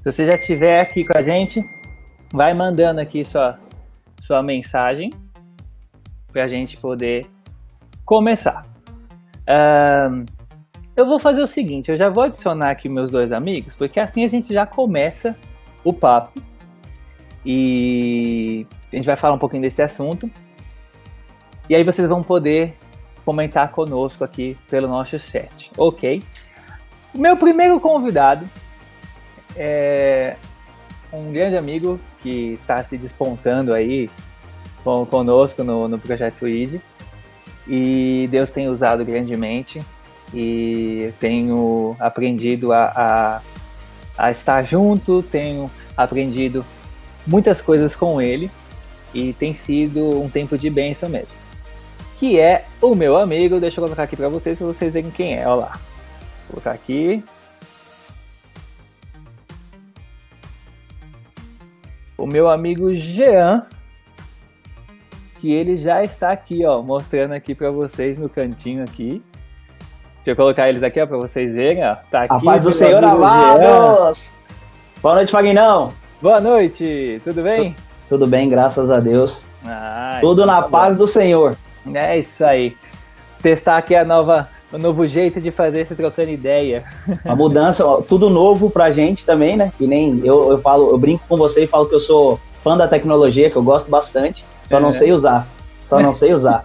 Se você já estiver aqui com a gente, vai mandando aqui sua, sua mensagem para a gente poder começar. Um, eu vou fazer o seguinte, eu já vou adicionar aqui meus dois amigos, porque assim a gente já começa o papo e a gente vai falar um pouquinho desse assunto. E aí vocês vão poder comentar conosco aqui pelo nosso chat, ok? O meu primeiro convidado é um grande amigo que está se despontando aí conosco no, no projeto ID e Deus tem usado grandemente e tenho aprendido a, a, a estar junto, tenho aprendido muitas coisas com ele e tem sido um tempo de bênção mesmo. Que é o meu amigo, deixa eu colocar aqui para vocês, para vocês verem quem é, olha lá. Vou colocar aqui. O meu amigo Jean, que ele já está aqui, ó, mostrando aqui para vocês no cantinho aqui. Deixa eu colocar eles aqui, ó, para vocês verem, ó. Tá aqui. A paz do Senhor amados! Boa noite, Fagnão! Boa noite, tudo bem? Tudo bem, graças a Deus. Ah, tudo então na tá paz do Senhor. É isso aí. Testar aqui a nova, o novo jeito de fazer esse trocando ideia. A mudança, ó, tudo novo pra gente também, né? E nem eu, eu falo, eu brinco com você e falo que eu sou fã da tecnologia, que eu gosto bastante. Só é. não sei usar. Só não sei usar.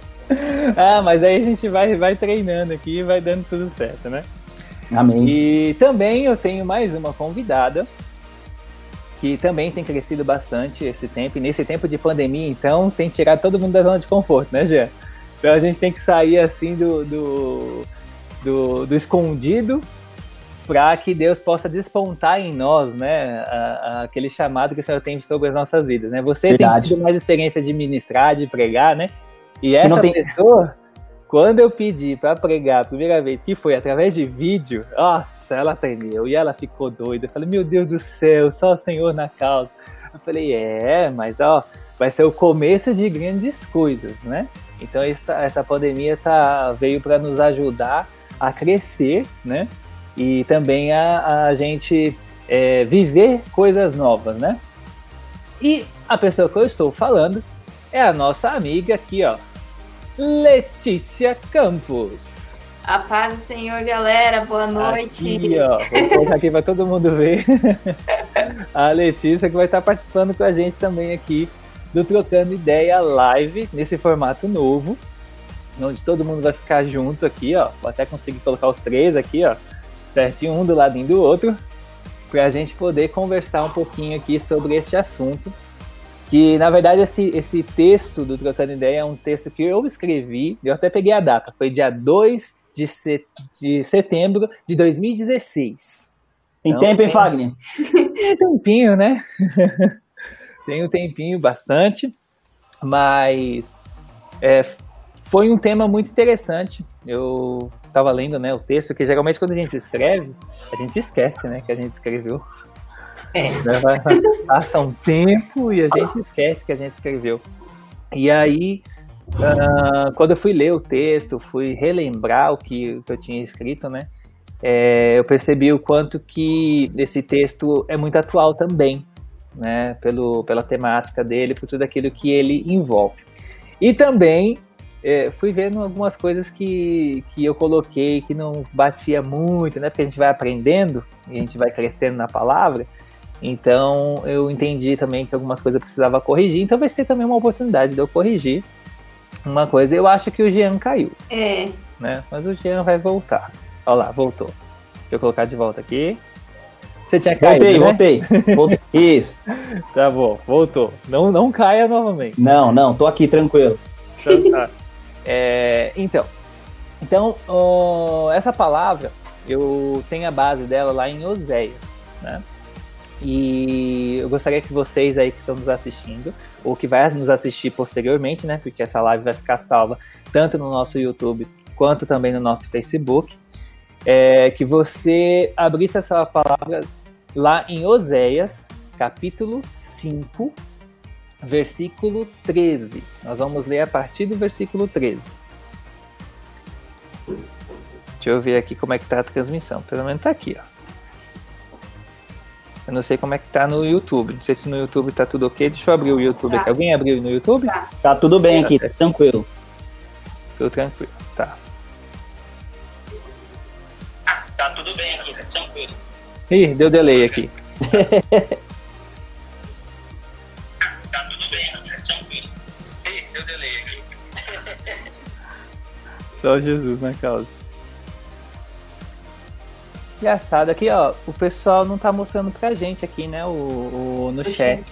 ah, mas aí a gente vai, vai treinando aqui e vai dando tudo certo, né? Amém. E também eu tenho mais uma convidada que também tem crescido bastante esse tempo. E nesse tempo de pandemia, então, tem tirado todo mundo da zona de conforto, né, Gê? Então a gente tem que sair assim do, do, do, do escondido para que Deus possa despontar em nós, né, a, a, aquele chamado que o Senhor tem sobre as nossas vidas, né? Você Verdade. tem tido mais experiência de ministrar, de pregar, né? E essa tem... pessoa, quando eu pedi para pregar a primeira vez, que foi através de vídeo, nossa, ela tremeu e ela ficou doida. Eu falei, meu Deus do céu, só o Senhor na causa. Eu falei, é, mas ó, vai ser o começo de grandes coisas, né? Então essa, essa pandemia tá, veio para nos ajudar a crescer, né? e também a, a gente é, viver coisas novas, né? E a pessoa que eu estou falando é a nossa amiga aqui, ó, Letícia Campos. A paz do Senhor, galera. Boa noite. Aqui, ó, vou colocar aqui para todo mundo ver. a Letícia que vai estar participando com a gente também aqui do Trocando Ideia Live, nesse formato novo, onde todo mundo vai ficar junto aqui, ó. Vou até conseguir colocar os três aqui, ó certinho, um do ladinho do outro, para a gente poder conversar um pouquinho aqui sobre este assunto. Que na verdade esse, esse texto do Trocando Ideia é um texto que eu escrevi, eu até peguei a data, foi dia 2 de, set, de setembro de 2016. Tem então, tempo, hein, Fagner? Tem tempinho, né? tem um tempinho bastante, mas é, foi um tema muito interessante. Eu estava lendo né, o texto, porque geralmente quando a gente escreve, a gente esquece né, que a gente escreveu. É. Né, passa um tempo e a gente esquece que a gente escreveu. E aí, uh, quando eu fui ler o texto, fui relembrar o que, que eu tinha escrito, né? É, eu percebi o quanto que esse texto é muito atual também, né? Pelo, pela temática dele, por tudo aquilo que ele envolve. E também é, fui vendo algumas coisas que, que eu coloquei que não batia muito, né? Porque a gente vai aprendendo e a gente vai crescendo na palavra. Então eu entendi também que algumas coisas eu precisava corrigir. Então vai ser também uma oportunidade de eu corrigir uma coisa. Eu acho que o Jean caiu. É. Né? Mas o Jean vai voltar. Olha lá, voltou. Deixa eu colocar de volta aqui. Você tinha caído, voltei, né? voltei, voltei. Isso. tá bom, voltou. Não, não caia novamente. Não, não, tô aqui tranquilo. Então, tá. É, então, então essa palavra eu tenho a base dela lá em Oséias, né? E eu gostaria que vocês aí que estão nos assistindo, ou que vai nos assistir posteriormente, né? Porque essa live vai ficar salva tanto no nosso YouTube quanto também no nosso Facebook, é, que você abrisse essa palavra lá em Oséias, capítulo 5, versículo 13. Nós vamos ler a partir do versículo 13. Deixa eu ver aqui como é que tá a transmissão. Pelo menos tá aqui, ó. Eu não sei como é que tá no YouTube. Não sei se no YouTube tá tudo ok. Deixa eu abrir o YouTube Tá. aqui. Alguém abriu no YouTube? Tá. Tá tudo bem aqui, Tá. tranquilo. Tudo tranquilo. Tá. Tá tudo bem aqui, tranquilo. Ih, deu delay aqui. Tá tudo bem, tranquilo. deu delay aqui. Só Jesus na causa. Engraçado, aqui ó, o pessoal não tá mostrando pra gente aqui, né, o, o- no O chat.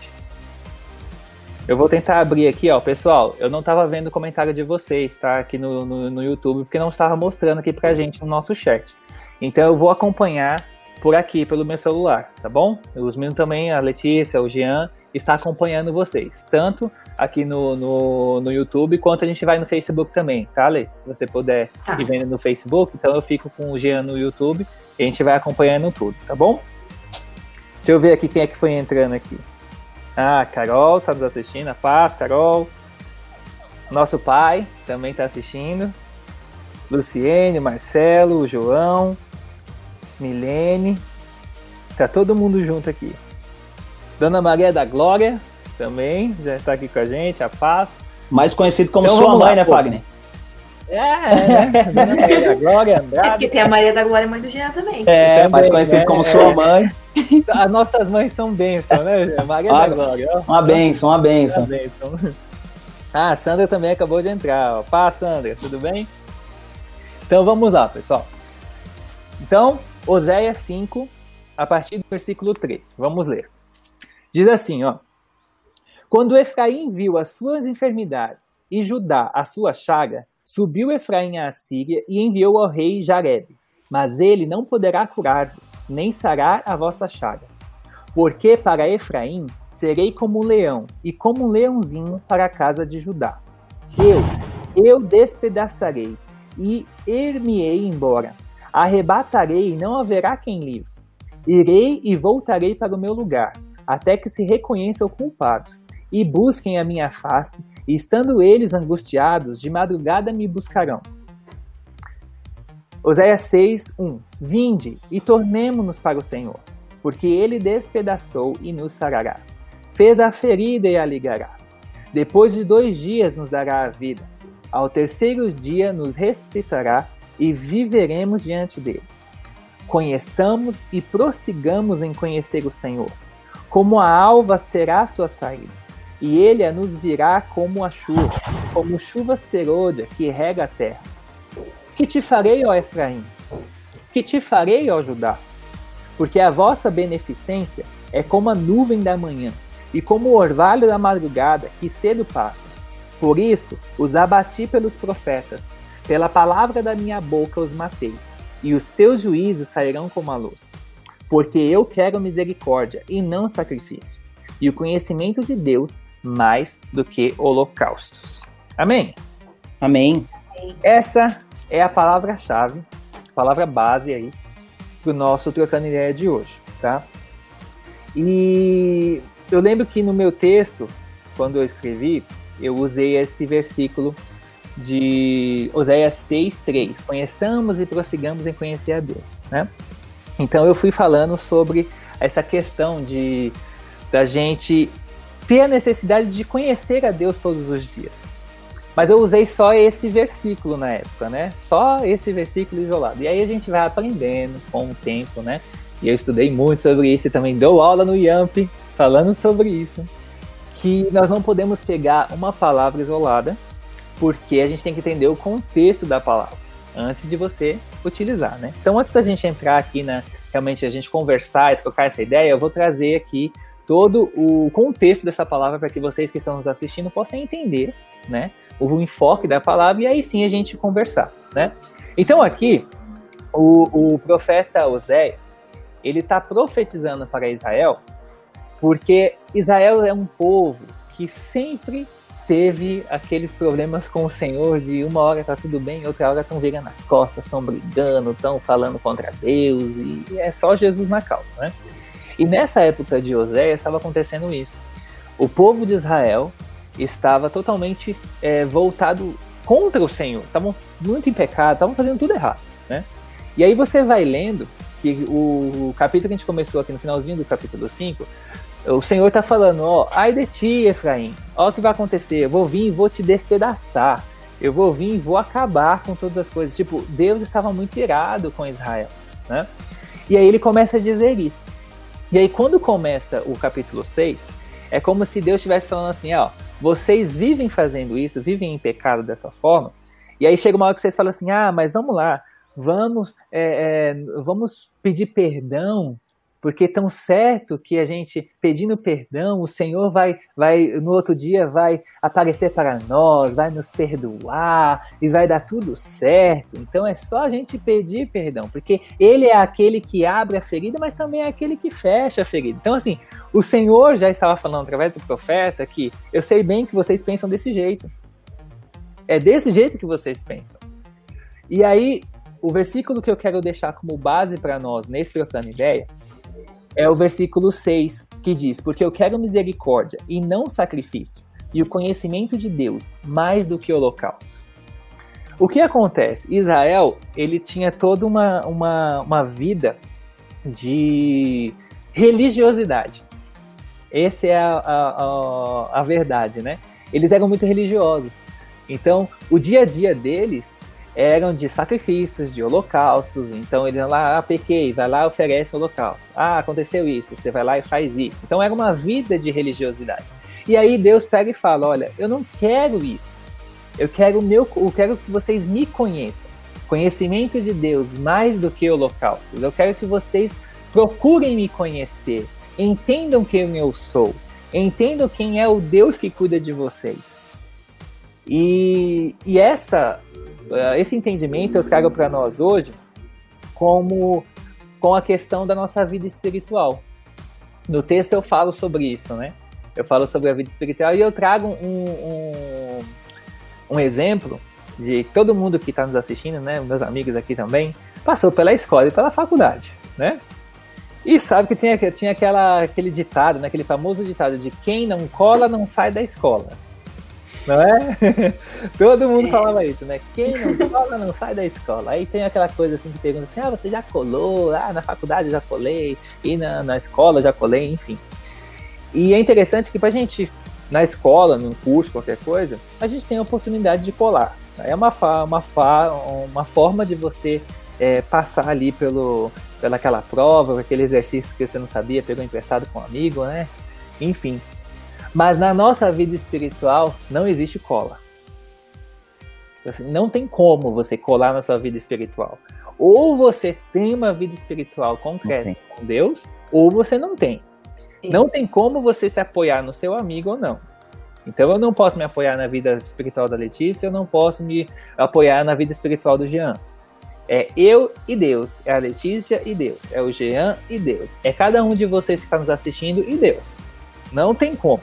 Eu vou tentar abrir aqui, ó, pessoal, eu não tava vendo o comentário de vocês, tá, aqui no, no, no YouTube, porque não estava mostrando aqui pra gente no nosso chat. Então eu vou acompanhar por aqui, pelo meu celular, tá bom? Os meninos também, a Letícia, o Jean, está acompanhando vocês, tanto aqui no, no, no YouTube, quanto a gente vai no Facebook também, tá, Lê? Se você puder Tá. ir vendo no Facebook, então eu fico com o Jean no YouTube e a gente vai acompanhando tudo, tá bom? Deixa eu ver aqui quem é que foi entrando aqui. Ah, Carol tá nos assistindo, a Paz, Carol. Nosso pai também tá assistindo. Luciene, Marcelo, João, Milene. Tá todo mundo junto aqui. Dona Maria da Glória também já está aqui com a gente, a Paz. Mais conhecido como Então sua mãe, lá, né, pô. Fagner? É, é, né? Dona Maria da Glória, É Andrade. porque tem a Maria da Glória, mãe do Jean também. É, Também, mais conhecido né? como É. sua mãe. As nossas mães são bênçãos, né? Maria Ah, da Glória. ó. Uma benção, uma Uma benção. bênção. Ah, a Sandra também acabou de entrar. Ó. Pá, Sandra, tudo bem? Então vamos lá, pessoal. Então, Oséias 5, a partir do versículo 3. Vamos ler. Diz assim, ó. Quando Efraim viu as suas enfermidades e Judá a sua chaga, subiu Efraim à Assíria e enviou ao rei Jareb. Mas ele não poderá curar-vos, nem sarar a vossa chaga. Porque para Efraim serei como um leão, e como um leãozinho para a casa de Judá. Eu, eu despedaçarei, e ir-me-ei embora. Arrebatarei, e não haverá quem livre. Irei e voltarei para o meu lugar, até que se reconheçam culpados, e busquem a minha face, e estando eles angustiados, de madrugada me buscarão. Oséias 6, 1 Vinde e tornemo-nos para o Senhor, porque ele despedaçou e nos sarará. Fez a ferida e a ligará. Depois de dois dias nos dará a vida. Ao terceiro dia nos ressuscitará e viveremos diante dele. Conheçamos e prossigamos em conhecer o Senhor. Como a alva será a sua saída, e ele a nos virá como a chuva, como chuva serôdia que rega a terra. Que te farei, ó Efraim? Que te farei, ó Judá? Porque a vossa beneficência é como a nuvem da manhã, e como o orvalho da madrugada que cedo passa. Por isso os abati pelos profetas, pela palavra da minha boca os matei, e os teus juízos sairão como a luz. Porque eu quero misericórdia e não sacrifício, e o conhecimento de Deus mais do que holocaustos. Amém? Amém. Essa é a palavra-chave, palavra base aí para o nosso trocando ideia de hoje, tá? E eu lembro que no meu texto, quando eu escrevi, eu usei esse versículo de Oséias 6:3, conheçamos e prossigamos em conhecer a Deus, né? Então eu fui falando sobre essa questão de da gente ter a necessidade de conhecer a Deus todos os dias. Mas eu usei só esse versículo na época, né? Só esse versículo isolado. E aí a gente vai aprendendo com o tempo, né? E eu estudei muito sobre isso e também dou aula no YAMP falando sobre isso. Que nós não podemos pegar uma palavra isolada, porque a gente tem que entender o contexto da palavra antes de você utilizar, né? Então, antes da gente entrar aqui na realmente a gente conversar e trocar essa ideia, eu vou trazer aqui todo o contexto dessa palavra para que vocês que estão nos assistindo possam entender, né? O enfoque da palavra e aí sim a gente conversar, né? Então aqui o, o profeta Oséias ele está profetizando para Israel porque Israel é um povo que sempre teve aqueles problemas com o Senhor de uma hora tá tudo bem, outra hora estão virando as costas, estão brigando, estão falando contra Deus e é só Jesus na causa, né? E nessa época de Oséias estava acontecendo isso. O povo de Israel estava totalmente é, voltado contra o Senhor, estavam muito em pecado, estavam fazendo tudo errado, né? E aí você vai lendo que o, capítulo que a gente começou aqui no finalzinho do capítulo 5, o Senhor está falando, ó, ai de ti, Efraim, ó o que vai acontecer, eu vou vir e vou te despedaçar, eu vou vir e vou acabar com todas as coisas. Tipo, Deus estava muito irado com Israel, né? E aí ele começa a dizer isso. E aí quando começa o capítulo 6, é como se Deus estivesse falando assim, ó, vocês vivem fazendo isso, vivem em pecado dessa forma, e aí chega uma hora que vocês falam assim, ah, mas vamos lá, vamos, é, é, vamos pedir perdão porque tão certo que a gente pedindo perdão, o Senhor vai, vai no outro dia vai aparecer para nós, vai nos perdoar e vai dar tudo certo. Então é só a gente pedir perdão, porque Ele é aquele que abre a ferida, mas também é aquele que fecha a ferida. Então assim, o Senhor já estava falando através do profeta que eu sei bem que vocês pensam desse jeito. É desse jeito que vocês pensam. E aí, o versículo que eu quero deixar como base para nós nesse trocando ideia é o versículo 6, que diz: Porque eu quero misericórdia e não sacrifício, e o conhecimento de Deus mais do que holocaustos. O que acontece? Israel, ele tinha toda uma, uma, uma vida de religiosidade. Essa é a, a, a, a verdade, né? Eles eram muito religiosos. Então, o dia a dia deles eram de sacrifícios, de holocaustos. Então ele lá, ah, pequei, vai lá oferece holocausto. Ah, aconteceu isso, você vai lá e faz isso. Então era uma vida de religiosidade. E aí Deus pega e fala: Olha, eu não quero isso. Eu quero, meu, eu quero que vocês me conheçam. Conhecimento de Deus mais do que holocaustos. Eu quero que vocês procurem me conhecer. Entendam quem eu sou. Entendam quem é o Deus que cuida de vocês. E, e essa esse entendimento eu trago para nós hoje como com a questão da nossa vida espiritual. No texto eu falo sobre isso, né? Eu falo sobre a vida espiritual e eu trago um, um, um exemplo de todo mundo que está nos assistindo, né? Meus amigos aqui também, passou pela escola e pela faculdade, né? E sabe que tinha, tinha aquela, aquele ditado, né? aquele famoso ditado de quem não cola não sai da escola. Não é? Todo mundo é. falava isso, né? Quem não cola não sai da escola. Aí tem aquela coisa assim que pergunta assim: ah, você já colou? Ah, na faculdade já colei, e na, na escola já colei, enfim. E é interessante que pra gente, na escola, num curso, qualquer coisa, a gente tem a oportunidade de colar. É uma, uma, uma forma de você é, passar ali pelo, pelaquela prova, aquele exercício que você não sabia, pegou emprestado com um amigo, né? Enfim, mas na nossa vida espiritual não existe cola. Não tem como você colar na sua vida espiritual. Ou você tem uma vida espiritual concreta com Deus, ou você não tem. Sim. Não tem como você se apoiar no seu amigo ou não. Então eu não posso me apoiar na vida espiritual da Letícia, eu não posso me apoiar na vida espiritual do Jean. É eu e Deus, é a Letícia e Deus, é o Jean e Deus, é cada um de vocês que está nos assistindo e Deus. Não tem como.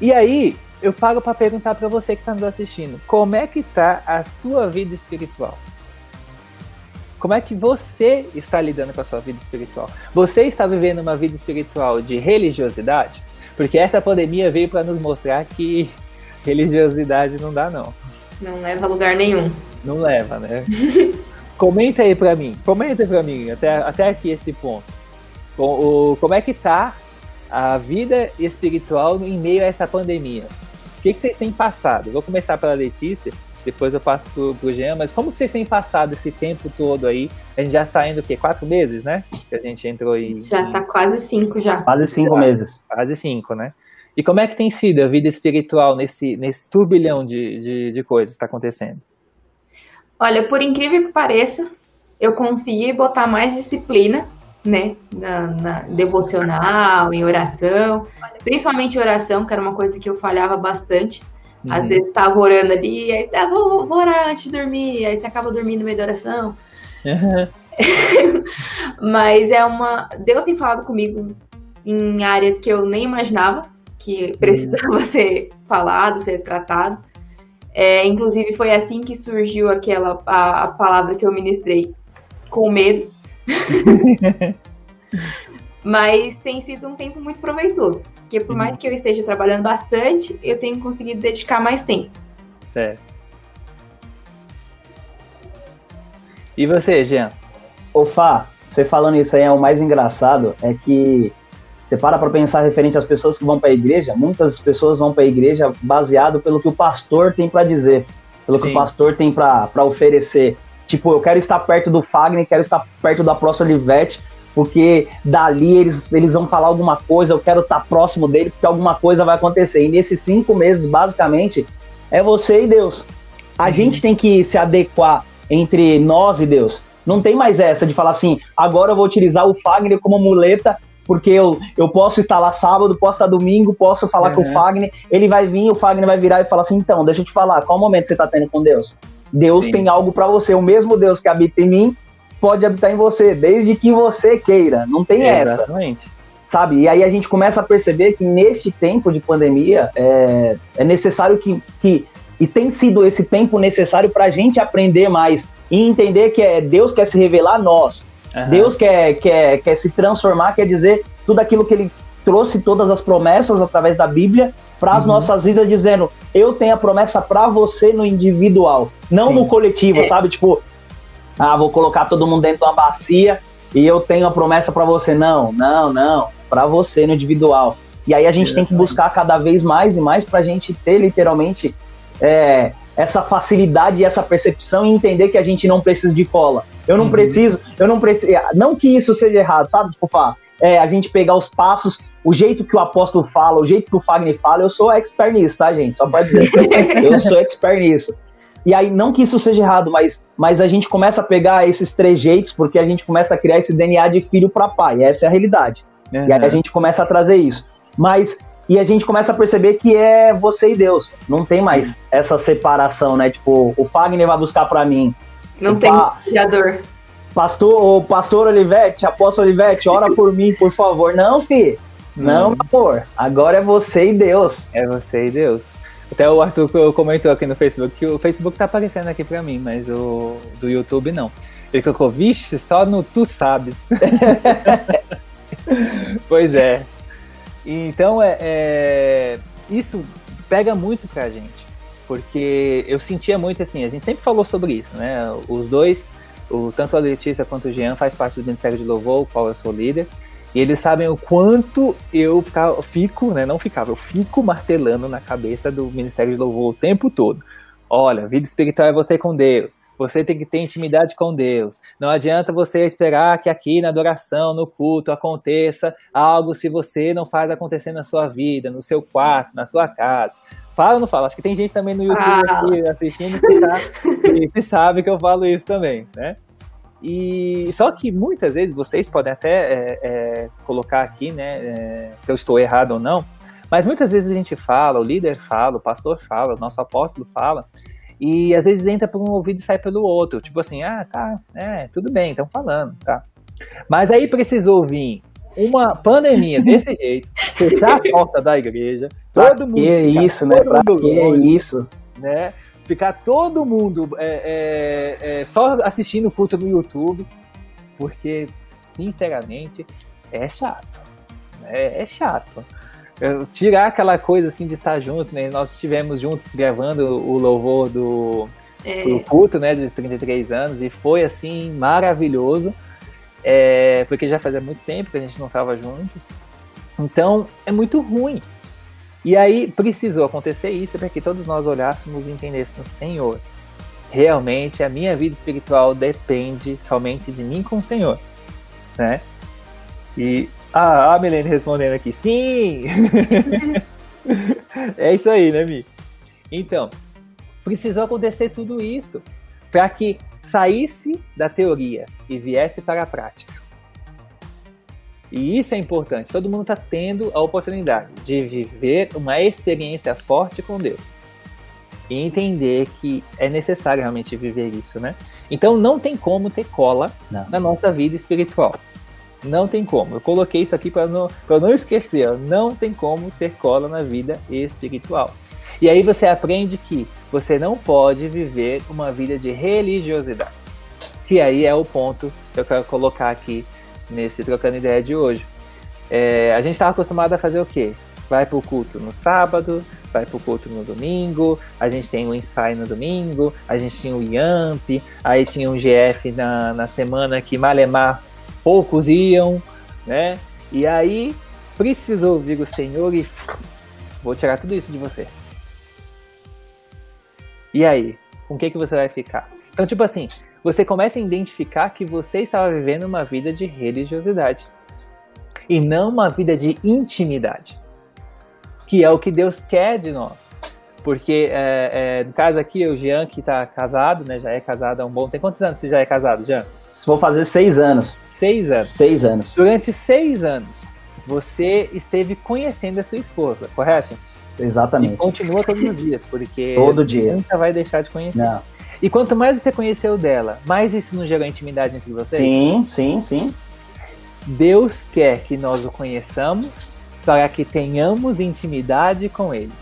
E aí, eu pago para perguntar para você que está nos assistindo, como é que está a sua vida espiritual? Como é que você está lidando com a sua vida espiritual? Você está vivendo uma vida espiritual de religiosidade? Porque essa pandemia veio para nos mostrar que religiosidade não dá não. Não leva a lugar nenhum. Não leva, né? comenta aí para mim, comenta para mim até, até aqui esse ponto. O, o, como é que tá a vida espiritual em meio a essa pandemia. O que, que vocês têm passado? Vou começar pela Letícia, depois eu passo pro, pro Jean, mas como que vocês têm passado esse tempo todo aí? A gente já está indo o quê? Quatro meses, né? Que a gente entrou em. Já está quase cinco já. Quase cinco já, meses. Quase cinco, né? E como é que tem sido a vida espiritual nesse, nesse turbilhão de, de, de coisas que está acontecendo? Olha, por incrível que pareça, eu consegui botar mais disciplina né, na, na, devocional, em oração, principalmente oração, que era uma coisa que eu falhava bastante. Uhum. Às vezes estava orando ali, aí ah, vou, vou, orar antes de dormir, aí você acaba dormindo no meio da oração. Uhum. Mas é uma. Deus tem falado comigo em áreas que eu nem imaginava que precisava uhum. ser falado, ser tratado. É, inclusive foi assim que surgiu aquela a, a palavra que eu ministrei, com medo. Mas tem sido um tempo muito proveitoso, porque por mais que eu esteja trabalhando bastante, eu tenho conseguido dedicar mais tempo. Certo. E você, Jean? Ô Fá, você falando isso aí é o mais engraçado, é que você para para pensar referente às pessoas que vão para a igreja, muitas pessoas vão para a igreja baseado pelo que o pastor tem para dizer, pelo Sim. que o pastor tem para oferecer. Tipo, eu quero estar perto do Fagner, quero estar perto da próxima Olivete, porque dali eles, eles vão falar alguma coisa, eu quero estar próximo dele, porque alguma coisa vai acontecer. E nesses cinco meses, basicamente, é você e Deus. A uhum. gente tem que se adequar entre nós e Deus. Não tem mais essa de falar assim, agora eu vou utilizar o Fagner como muleta porque eu, eu posso estar lá sábado, posso estar domingo, posso falar uhum. com o Fagner, ele vai vir, o Fagner vai virar e falar assim, então, deixa eu te falar, qual momento você está tendo com Deus? Deus Sim. tem algo para você, o mesmo Deus que habita em mim pode habitar em você, desde que você queira, não tem é, essa. Exatamente. Sabe? E aí a gente começa a perceber que neste tempo de pandemia é, é necessário que, que. E tem sido esse tempo necessário para a gente aprender mais e entender que é Deus quer se revelar a nós. Uhum. Deus quer, quer, quer se transformar, quer dizer tudo aquilo que ele trouxe, todas as promessas através da Bíblia para as uhum. nossas vidas, dizendo: Eu tenho a promessa para você no individual, não Sim. no coletivo, é. sabe? Tipo, ah, vou colocar todo mundo dentro de uma bacia e eu tenho a promessa para você. Não, não, não, para você no individual. E aí a gente tem que buscar cada vez mais e mais para a gente ter literalmente é, essa facilidade e essa percepção e entender que a gente não precisa de cola. Eu não uhum. preciso, eu não preciso. Não que isso seja errado, sabe? Tipo, falar, é, a gente pegar os passos, o jeito que o apóstolo fala, o jeito que o Fagner fala, eu sou expert nisso, tá, gente? Só pode dizer. eu sou expert nisso. E aí, não que isso seja errado, mas, mas a gente começa a pegar esses trejeitos porque a gente começa a criar esse DNA de filho para pai. Essa é a realidade. Uhum. E aí a gente começa a trazer isso. Mas e a gente começa a perceber que é você e Deus. Não tem mais essa separação, né? Tipo, o Fagner vai buscar para mim, não tem mediador. Pastor, o pastor Olivete, apóstolo Olivete, ora por mim, por favor. Não, fi. Não, meu amor. Agora é você e Deus. É você e Deus. Até o Arthur comentou aqui no Facebook que o Facebook tá aparecendo aqui pra mim, mas o do YouTube não. Ele colocou, vixe, só no Tu Sabes. pois é. Então, é, é, isso pega muito pra gente porque eu sentia muito assim, a gente sempre falou sobre isso, né? Os dois, o, tanto a Letícia quanto o Jean faz parte do Ministério de Louvor, o qual eu sou líder, e eles sabem o quanto eu fica, fico, né? Não ficava, eu fico martelando na cabeça do Ministério de Louvor o tempo todo. Olha, vida espiritual é você com Deus. Você tem que ter intimidade com Deus. Não adianta você esperar que aqui na adoração, no culto, aconteça algo se você não faz acontecer na sua vida, no seu quarto, na sua casa. Fala ou não fala? Acho que tem gente também no YouTube ah. assistindo que, tá, que sabe que eu falo isso também, né? E só que muitas vezes vocês podem até é, é, colocar aqui, né, é, se eu estou errado ou não, mas muitas vezes a gente fala, o líder fala, o pastor fala, o nosso apóstolo fala, e às vezes entra por um ouvido e sai pelo outro. Tipo assim, ah, tá, é, tudo bem, estão falando, tá. Mas aí precisou vir uma pandemia desse jeito, fechar a porta da igreja, todo mundo. Que é isso, né? Pra que é isso? Né? Ficar todo mundo é, é, é, só assistindo o culto no YouTube, porque, sinceramente, é chato. Né? É chato. Tirar aquela coisa assim de estar junto, né? Nós estivemos juntos gravando o louvor do, é. do culto, né? Dos 33 anos, e foi assim maravilhoso é, porque já fazia muito tempo que a gente não estava juntos. Então é muito ruim. E aí precisou acontecer isso para que todos nós olhássemos e entendêssemos, Senhor, realmente a minha vida espiritual depende somente de mim com o Senhor, né? E ah, a Milene respondendo aqui, sim. é isso aí, né, Mi? Então, precisou acontecer tudo isso para que saísse da teoria e viesse para a prática. E isso é importante. Todo mundo está tendo a oportunidade de viver uma experiência forte com Deus e entender que é necessário realmente viver isso, né? Então não tem como ter cola não. na nossa vida espiritual. Não tem como. Eu coloquei isso aqui para não, não esquecer. Não tem como ter cola na vida espiritual. E aí você aprende que você não pode viver uma vida de religiosidade. Que aí é o ponto que eu quero colocar aqui nesse trocando ideia de hoje. É, a gente estava acostumado a fazer o quê? Vai para o culto no sábado, vai pro culto no domingo, a gente tem o ensaio no domingo, a gente tinha o IAMP, aí tinha um GF na, na semana que malemar poucos iam, né? E aí precisou ouvir o Senhor e vou tirar tudo isso de você. E aí, com o que, que você vai ficar? Então, tipo assim, você começa a identificar que você estava vivendo uma vida de religiosidade e não uma vida de intimidade, que é o que Deus quer de nós. Porque, é, é, no caso aqui, o Jean, que está casado, né, já é casado há um bom tempo. Quantos anos você já é casado, Jean? Vou fazer seis anos. Seis anos. Seis anos. Durante seis anos, você esteve conhecendo a sua esposa, correto? Exatamente. E continua todos os dias, porque todo dia. nunca vai deixar de conhecer. Não. E quanto mais você conheceu dela, mais isso não gerou intimidade entre vocês? Sim, sim, sim. Deus quer que nós o conheçamos para que tenhamos intimidade com ele.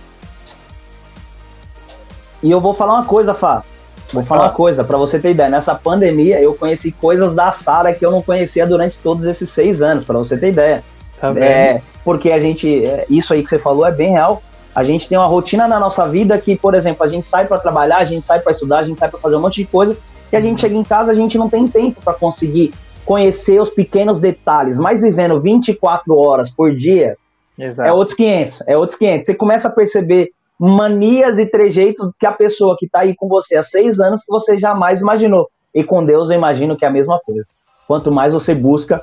E eu vou falar uma coisa, Fá. Vou falar uma coisa, para você ter ideia. Nessa pandemia, eu conheci coisas da Sara que eu não conhecia durante todos esses seis anos, para você ter ideia. Tá é, porque a gente, é, isso aí que você falou é bem real. A gente tem uma rotina na nossa vida que, por exemplo, a gente sai para trabalhar, a gente sai para estudar, a gente sai para fazer um monte de coisa, e a gente chega em casa, a gente não tem tempo para conseguir conhecer os pequenos detalhes, mas vivendo 24 horas por dia, Exato. é outros 500, é outros 500. Você começa a perceber manias e trejeitos que a pessoa que está aí com você há seis anos que você jamais imaginou. E com Deus eu imagino que é a mesma coisa. Quanto mais você busca,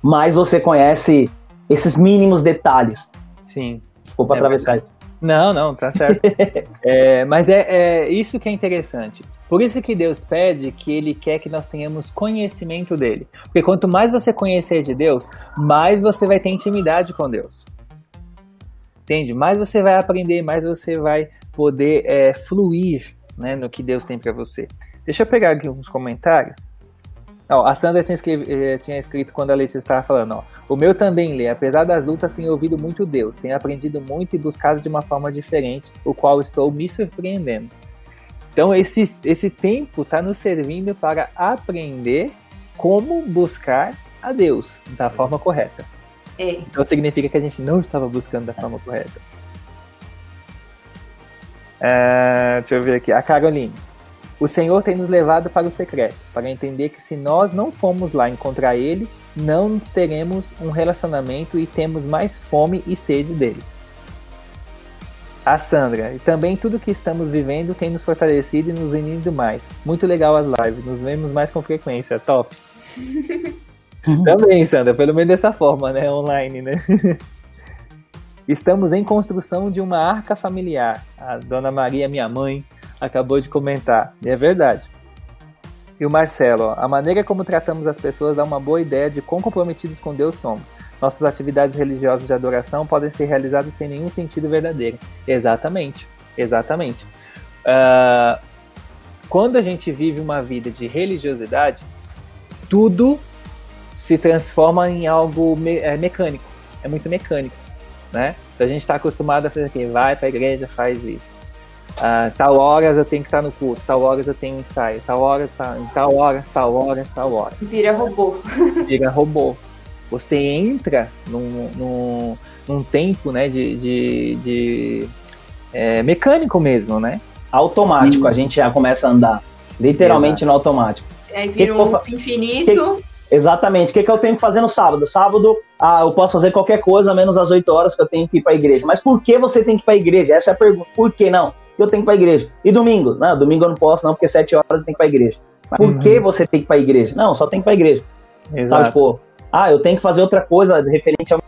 mais você conhece esses mínimos detalhes. Sim. Desculpa é atravessar. Não, não, tá certo. é, mas é, é, isso que é interessante. Por isso que Deus pede que Ele quer que nós tenhamos conhecimento dele. Porque quanto mais você conhecer de Deus, mais você vai ter intimidade com Deus. Entende? Mais você vai aprender, mais você vai poder é, fluir né, no que Deus tem para você. Deixa eu pegar aqui uns comentários. Ó, a Sandra tinha, eh, tinha, escrito quando a Letícia estava falando, ó, o meu também lê, apesar das lutas, tenho ouvido muito Deus, tenho aprendido muito e buscado de uma forma diferente, o qual estou me surpreendendo. Então esse, esse tempo está nos servindo para aprender como buscar a Deus da forma correta. É. Então significa que a gente não estava buscando da forma correta. É, deixa eu ver aqui. A Caroline. O Senhor tem nos levado para o secreto, para entender que se nós não formos lá encontrar Ele, não teremos um relacionamento e temos mais fome e sede dele. A Sandra, e também tudo que estamos vivendo tem nos fortalecido e nos unido mais. Muito legal as lives, nos vemos mais com frequência, top. também, Sandra, pelo menos dessa forma, né, online, né? Estamos em construção de uma arca familiar. A Dona Maria, minha mãe, acabou de comentar. E é verdade. E o Marcelo, a maneira como tratamos as pessoas dá uma boa ideia de quão comprometidos com Deus somos. Nossas atividades religiosas de adoração podem ser realizadas sem nenhum sentido verdadeiro. Exatamente, exatamente. Uh, quando a gente vive uma vida de religiosidade, tudo se transforma em algo me é, mecânico. É muito mecânico, né? Então a gente está acostumado a fazer o quê? Vai para a igreja, faz isso ah, tal horas eu tenho que estar no culto, tal horas eu tenho ensaio, tal horas, tá, tal horas, tal horas, tal horas. Vira robô. Vira robô. Você entra num, num, num tempo né, de, de, de é, mecânico mesmo, né? Automático, a gente já começa a andar. Literalmente no automático. Aí vira que um que, infinito. Que, exatamente. O que, que eu tenho que fazer no sábado? Sábado, ah, eu posso fazer qualquer coisa, menos as 8 horas que eu tenho que ir para a igreja. Mas por que você tem que ir para a igreja? Essa é a pergunta. Por que não? Eu tenho que ir pra igreja. E domingo? Não, domingo eu não posso, não, porque sete horas eu tenho que ir pra igreja. Mas por uhum. que você tem que ir pra igreja? Não, só tem que ir pra igreja. Exato. Sabe, tipo, ah, eu tenho que fazer outra coisa referente ao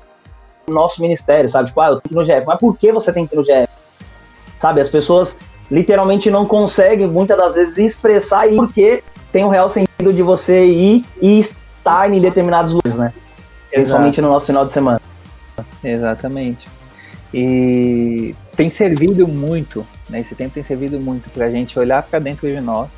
nosso ministério, sabe? Tipo, ah, eu tenho que ir no GF. Mas por que você tem que ir no GF? Sabe, as pessoas literalmente não conseguem, muitas das vezes, expressar e porque tem um real sentido de você ir e estar em determinados lugares, né? Principalmente no nosso final de semana. Exatamente. E tem servido muito né? Esse tempo tem servido muito para a gente olhar para dentro de nós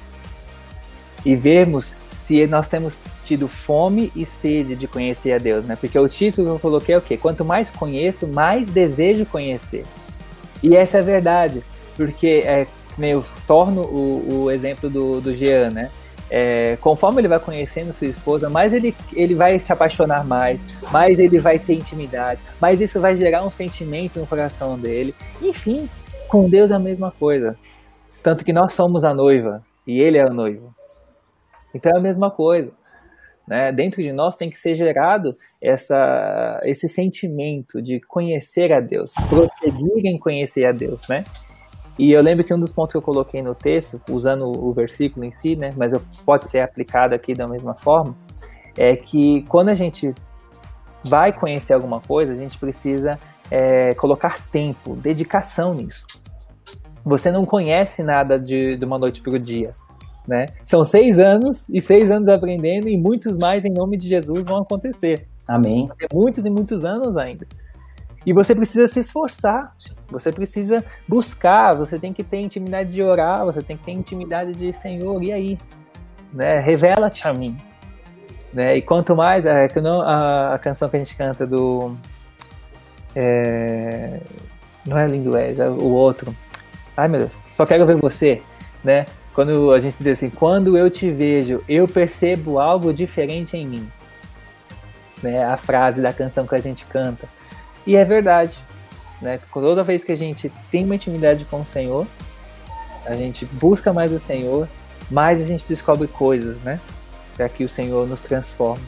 e vermos se nós temos tido fome e sede de conhecer a Deus, né? Porque o título que eu coloquei é o quê? Quanto mais conheço, mais desejo conhecer. E essa é a verdade, porque é, eu torno o, o exemplo do, do Jean, né? é, conforme ele vai conhecendo sua esposa, mais ele, ele vai se apaixonar mais, mais ele vai ter intimidade, mais isso vai gerar um sentimento no coração dele. Enfim, com Deus é a mesma coisa. Tanto que nós somos a noiva e ele é o noivo. Então é a mesma coisa. Né? Dentro de nós tem que ser gerado essa, esse sentimento de conhecer a Deus, prosseguir em conhecer a Deus, né? E eu lembro que um dos pontos que eu coloquei no texto, usando o versículo em si, né, mas pode ser aplicado aqui da mesma forma, é que quando a gente vai conhecer alguma coisa, a gente precisa é, colocar tempo, dedicação nisso. Você não conhece nada de, de uma noite para o dia. Né? São seis anos e seis anos aprendendo e muitos mais em nome de Jesus vão acontecer. Amém. Muitos e muitos anos ainda. E você precisa se esforçar, você precisa buscar, você tem que ter intimidade de orar, você tem que ter intimidade de Senhor, e aí? Né? Revela-te a mim. Né? E quanto mais, é, que não, a, a, canção que a gente canta do. É, não é Lindo é, é o outro. Ai meu Deus, só quero ver você, né? Quando a gente diz assim, quando eu te vejo, eu percebo algo diferente em mim. Né? A frase da canção que a gente canta. E é verdade. Né? Toda vez que a gente tem uma intimidade com o Senhor, a gente busca mais o Senhor, mais a gente descobre coisas, né? Para que o Senhor nos transforme.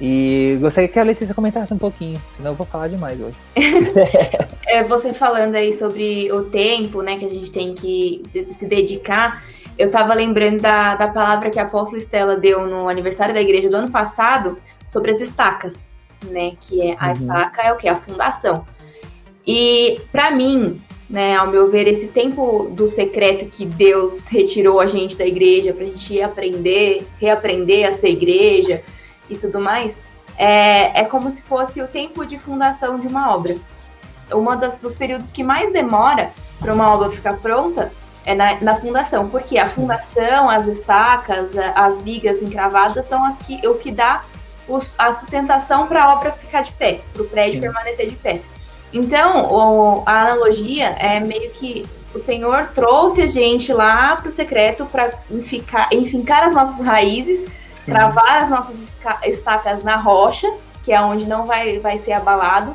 E gostaria que a Letícia comentasse um pouquinho, senão eu vou falar demais hoje. é, você falando aí sobre o tempo, né, que a gente tem que se dedicar, eu estava lembrando da, da palavra que a apóstola Estela deu no aniversário da igreja do ano passado sobre as estacas né? Que é a uhum. estaca é o que? A fundação. E para mim, né, ao meu ver, esse tempo do secreto que Deus retirou a gente da igreja para a gente aprender, reaprender a ser igreja e tudo mais, é, é como se fosse o tempo de fundação de uma obra. Uma das dos períodos que mais demora para uma obra ficar pronta é na, na, fundação, porque a fundação, as estacas, as vigas encravadas são as que o que dá a sustentação para a obra ficar de pé, para o prédio Sim. permanecer de pé. Então, o, a analogia é meio que o Senhor trouxe a gente lá para o secreto para enfincar as nossas raízes, travar as nossas estacas na rocha, que é onde não vai, vai ser abalado.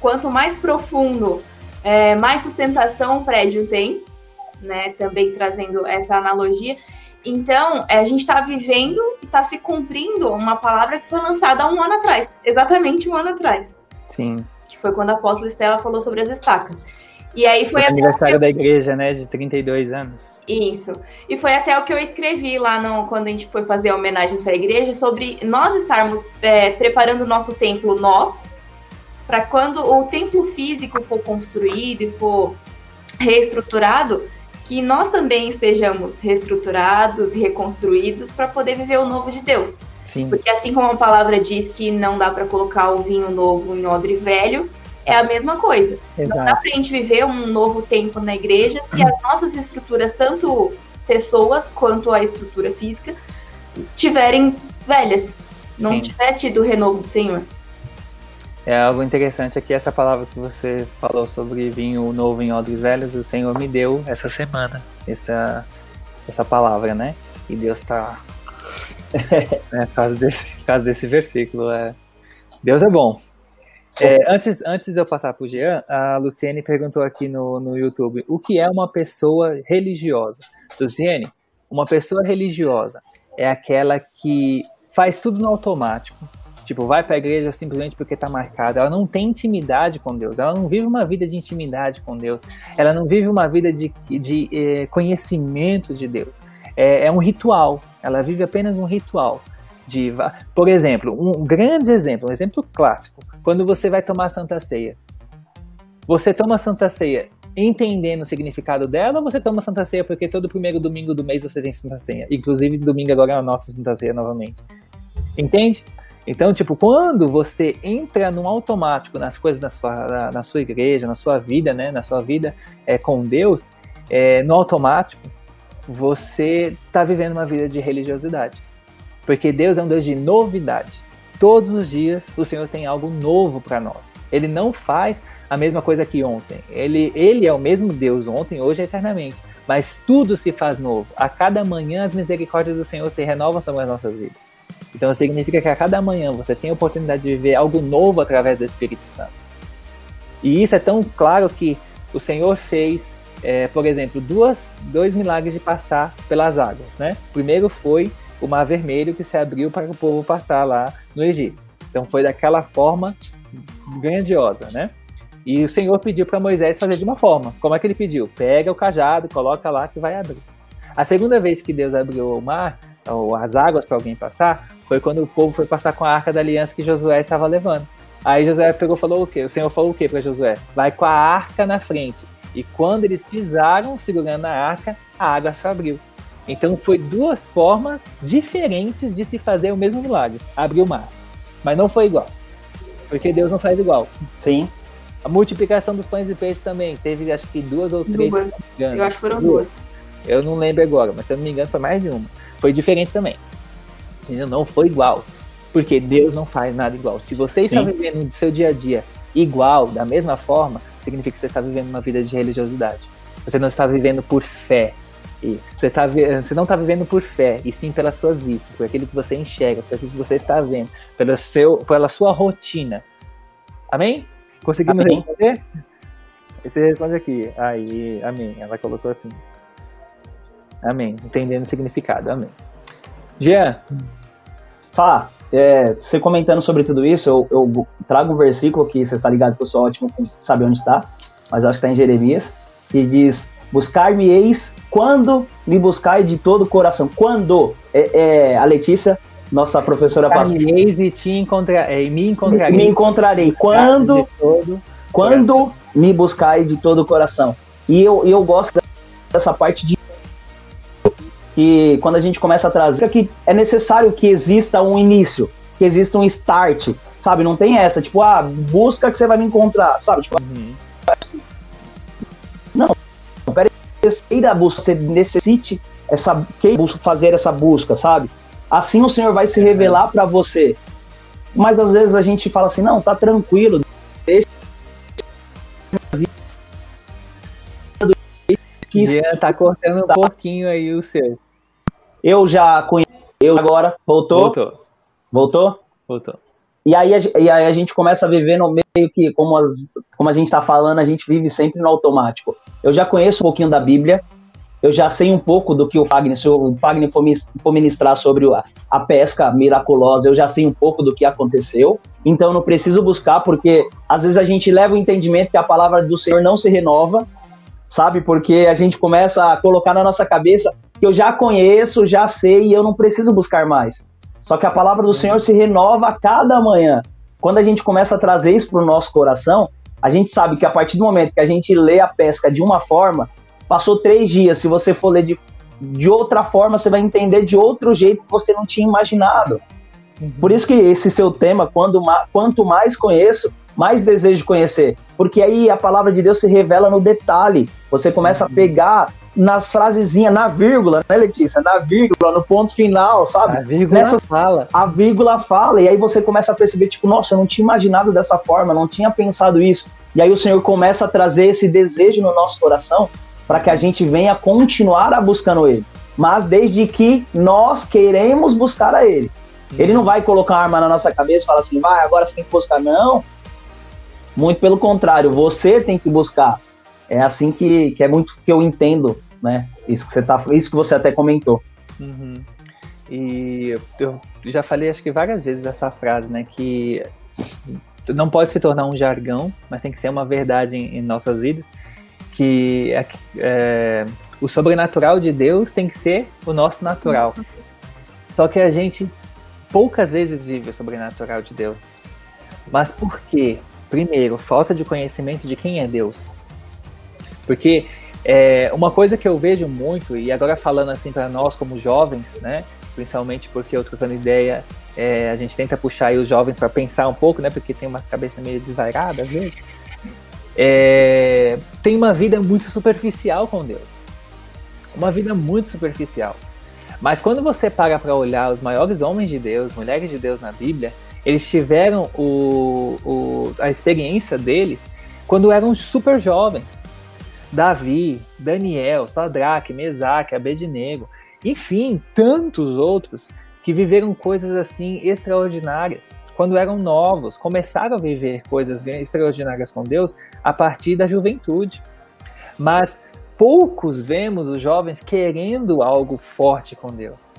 Quanto mais profundo, é, mais sustentação o prédio tem, né? Também trazendo essa analogia. Então, é, a gente está vivendo e está se cumprindo uma palavra que foi lançada há um ano atrás, exatamente um ano atrás. Sim. Que foi quando a apóstola Estela falou sobre as estacas. E aí foi o aniversário da igreja, né, de 32 anos. Isso. E foi até o que eu escrevi lá no, quando a gente foi fazer a homenagem para a igreja sobre nós estarmos é, preparando o nosso templo nós, para quando o templo físico for construído e for reestruturado, que nós também estejamos reestruturados, reconstruídos para poder viver o novo de Deus. Sim. Porque assim como a palavra diz que não dá para colocar o vinho novo em odre velho, é a mesma coisa. Exato. Não dá para a gente viver um novo tempo na igreja se as nossas estruturas, tanto pessoas quanto a estrutura física, tiverem velhas, não Sim. tiver tido o renovo do Senhor. É algo interessante aqui, essa palavra que você falou sobre vinho novo em odres velhos, o Senhor me deu essa semana, essa, essa palavra, né? E Deus está é, por, causa desse, por causa desse versículo. É. Deus é bom. É, antes, antes de eu passar para o Jean, a Luciene perguntou aqui no, no YouTube, o que é uma pessoa religiosa? Luciene, uma pessoa religiosa é aquela que faz tudo no automático, Tipo, vai para a igreja simplesmente porque está marcada. Ela não tem intimidade com Deus. Ela não vive uma vida de intimidade com Deus. Ela não vive uma vida de, de eh, conhecimento de Deus. É, é, um ritual. Ela vive apenas um ritual. De, por exemplo, um grande exemplo, um exemplo clássico. Quando você vai tomar a Santa Ceia. Você toma a Santa Ceia entendendo o significado dela ou você toma a Santa Ceia porque todo primeiro domingo do mês você tem Santa Ceia? Inclusive, domingo agora é a nossa Santa Ceia novamente. Entende? Então, tipo, quando você entra num automático nas coisas da sua, na, na sua igreja, na sua vida, né, na sua vida é, com Deus, é, no automático, você está vivendo uma vida de religiosidade. Porque Deus é um Deus de novidade. Todos os dias o Senhor tem algo novo para nós. Ele não faz a mesma coisa que ontem. Ele, ele é o mesmo Deus ontem, hoje e eternamente. mas tudo se faz novo. A cada manhã as misericórdias do Senhor se renovam sobre as nossas vidas. Então significa que a cada manhã você tem a oportunidade de viver algo novo através do Espírito Santo. E isso é tão claro que o Senhor fez, é, por exemplo, duas, dois milagres de passar pelas águas. Né? O primeiro foi o Mar Vermelho que se abriu para o povo passar lá no Egito. Então foi daquela forma grandiosa, né? E o Senhor pediu para Moisés fazer de uma forma. Como é que ele pediu? Pega o cajado, coloca lá que vai abrir. A segunda vez que Deus abriu o mar, ou as águas para alguém passar, foi quando o povo foi passar com a arca da aliança que Josué estava levando. Aí Josué pegou falou o quê? O Senhor falou o quê para Josué? Vai com a arca na frente. E quando eles pisaram segurando a arca, a água se abriu. Então foi duas formas diferentes de se fazer o mesmo milagre, abrir o mar. Mas não foi igual. Porque Deus não faz igual. Sim. A multiplicação dos pães e peixes também. Teve acho que duas ou três. Duas. Eu acho que foram duas. Eu não lembro agora, mas se eu não me engano foi mais de uma. Foi diferente também. Não foi igual. Porque Deus não faz nada igual. Se você está Sim. vivendo no seu dia a dia igual, da mesma forma, significa que você está vivendo uma vida de religiosidade. Você não está vivendo por fé. E você, tá, você não está vivendo por fé, e sim pelas suas vistas, por aquilo que você enxerga, por aquilo que você está vendo, pelo seu, pela sua rotina. Amém? Conseguimos amém. responder? Você responde aqui. Aí, amém. Ela colocou assim. Amém. Entendendo o significado. Amém. Jean. Fá, é, você comentando sobre tudo isso, eu, eu trago um versículo que você está ligado que eu sou ótimo com saber onde está, mas eu acho que está em Jeremias, que diz: Buscar-me-eis quando me buscar de todo o coração. Quando? É, é a Letícia nossa professora passou. e te encontra... É, me encontrarei. Me encontrarei. Quando, quando me buscar de todo o coração. E eu, eu gosto dessa parte de que quando a gente começa a trazer que é necessário que exista um início, que exista um start, sabe? Não tem essa, tipo, ah, busca que você vai me encontrar, sabe? Tipo, uhum. não, peraí, você necessite essa, que fazer essa busca, sabe? Assim o Senhor vai se revelar para você. Mas às vezes a gente fala assim, não, tá tranquilo, deixa que tá cortando um pouquinho aí o seu. Eu já conheço, eu agora, voltou? Voltou. Voltou? Voltou. E aí, e aí a gente começa a viver no meio que, como, as, como a gente está falando, a gente vive sempre no automático. Eu já conheço um pouquinho da Bíblia, eu já sei um pouco do que o Fagner, se o Fagner for, ministrar sobre a, pesca miraculosa, eu já sei um pouco do que aconteceu. Então não preciso buscar, porque às vezes a gente leva o entendimento que a palavra do Senhor não se renova, sabe? Porque a gente começa a colocar na nossa cabeça que eu já conheço, já sei e eu não preciso buscar mais. Só que a palavra do Senhor se renova a cada manhã. Quando a gente começa a trazer isso para o nosso coração, a gente sabe que a partir do momento que a gente lê a pesca de uma forma, Passou três dias, se você for ler de, de outra forma, você vai entender de outro jeito que você não tinha imaginado. Uhum. Por isso que esse seu tema, quando, quanto mais conheço, mais desejo conhecer. Porque aí a palavra de Deus se revela no detalhe. Você começa a uhum. pegar nas frasezinhas, na vírgula, né, Letícia? Na vírgula, no ponto final, sabe? A vírgula Nessa, fala. A vírgula fala. E aí você começa a perceber, tipo, nossa, eu não tinha imaginado dessa forma, não tinha pensado isso. E aí o Senhor começa a trazer esse desejo no nosso coração para que a gente venha continuar a buscando Ele. Mas desde que nós queremos buscar a Ele. Ele não vai colocar uma arma na nossa cabeça e falar assim, vai, agora você tem que buscar. Não. Muito pelo contrário, você tem que buscar. É assim que, que é muito que eu entendo, né? Isso que você, tá, isso que você até comentou. Uhum. E eu já falei acho que várias vezes essa frase, né? Que não pode se tornar um jargão, mas tem que ser uma verdade em, em nossas vidas que é, é, o sobrenatural de Deus tem que ser o nosso natural. Só que a gente poucas vezes vive o sobrenatural de Deus. Mas por quê? Primeiro, falta de conhecimento de quem é Deus. Porque é, uma coisa que eu vejo muito, e agora falando assim para nós como jovens, né? Principalmente porque eu trocando ideia, é, a gente tenta puxar os jovens para pensar um pouco, né? Porque tem umas cabeças meio desvairadas às vezes é, tem uma vida muito superficial com Deus. Uma vida muito superficial. Mas quando você para para olhar os maiores homens de Deus, mulheres de Deus na Bíblia, eles tiveram o, o, a experiência deles quando eram super jovens. Davi, Daniel, Sadraque, Mesaque, Abednego, enfim, tantos outros que viveram coisas assim extraordinárias quando eram novos, começaram a viver coisas extraordinárias com Deus a partir da juventude. Mas poucos vemos os jovens querendo algo forte com Deus.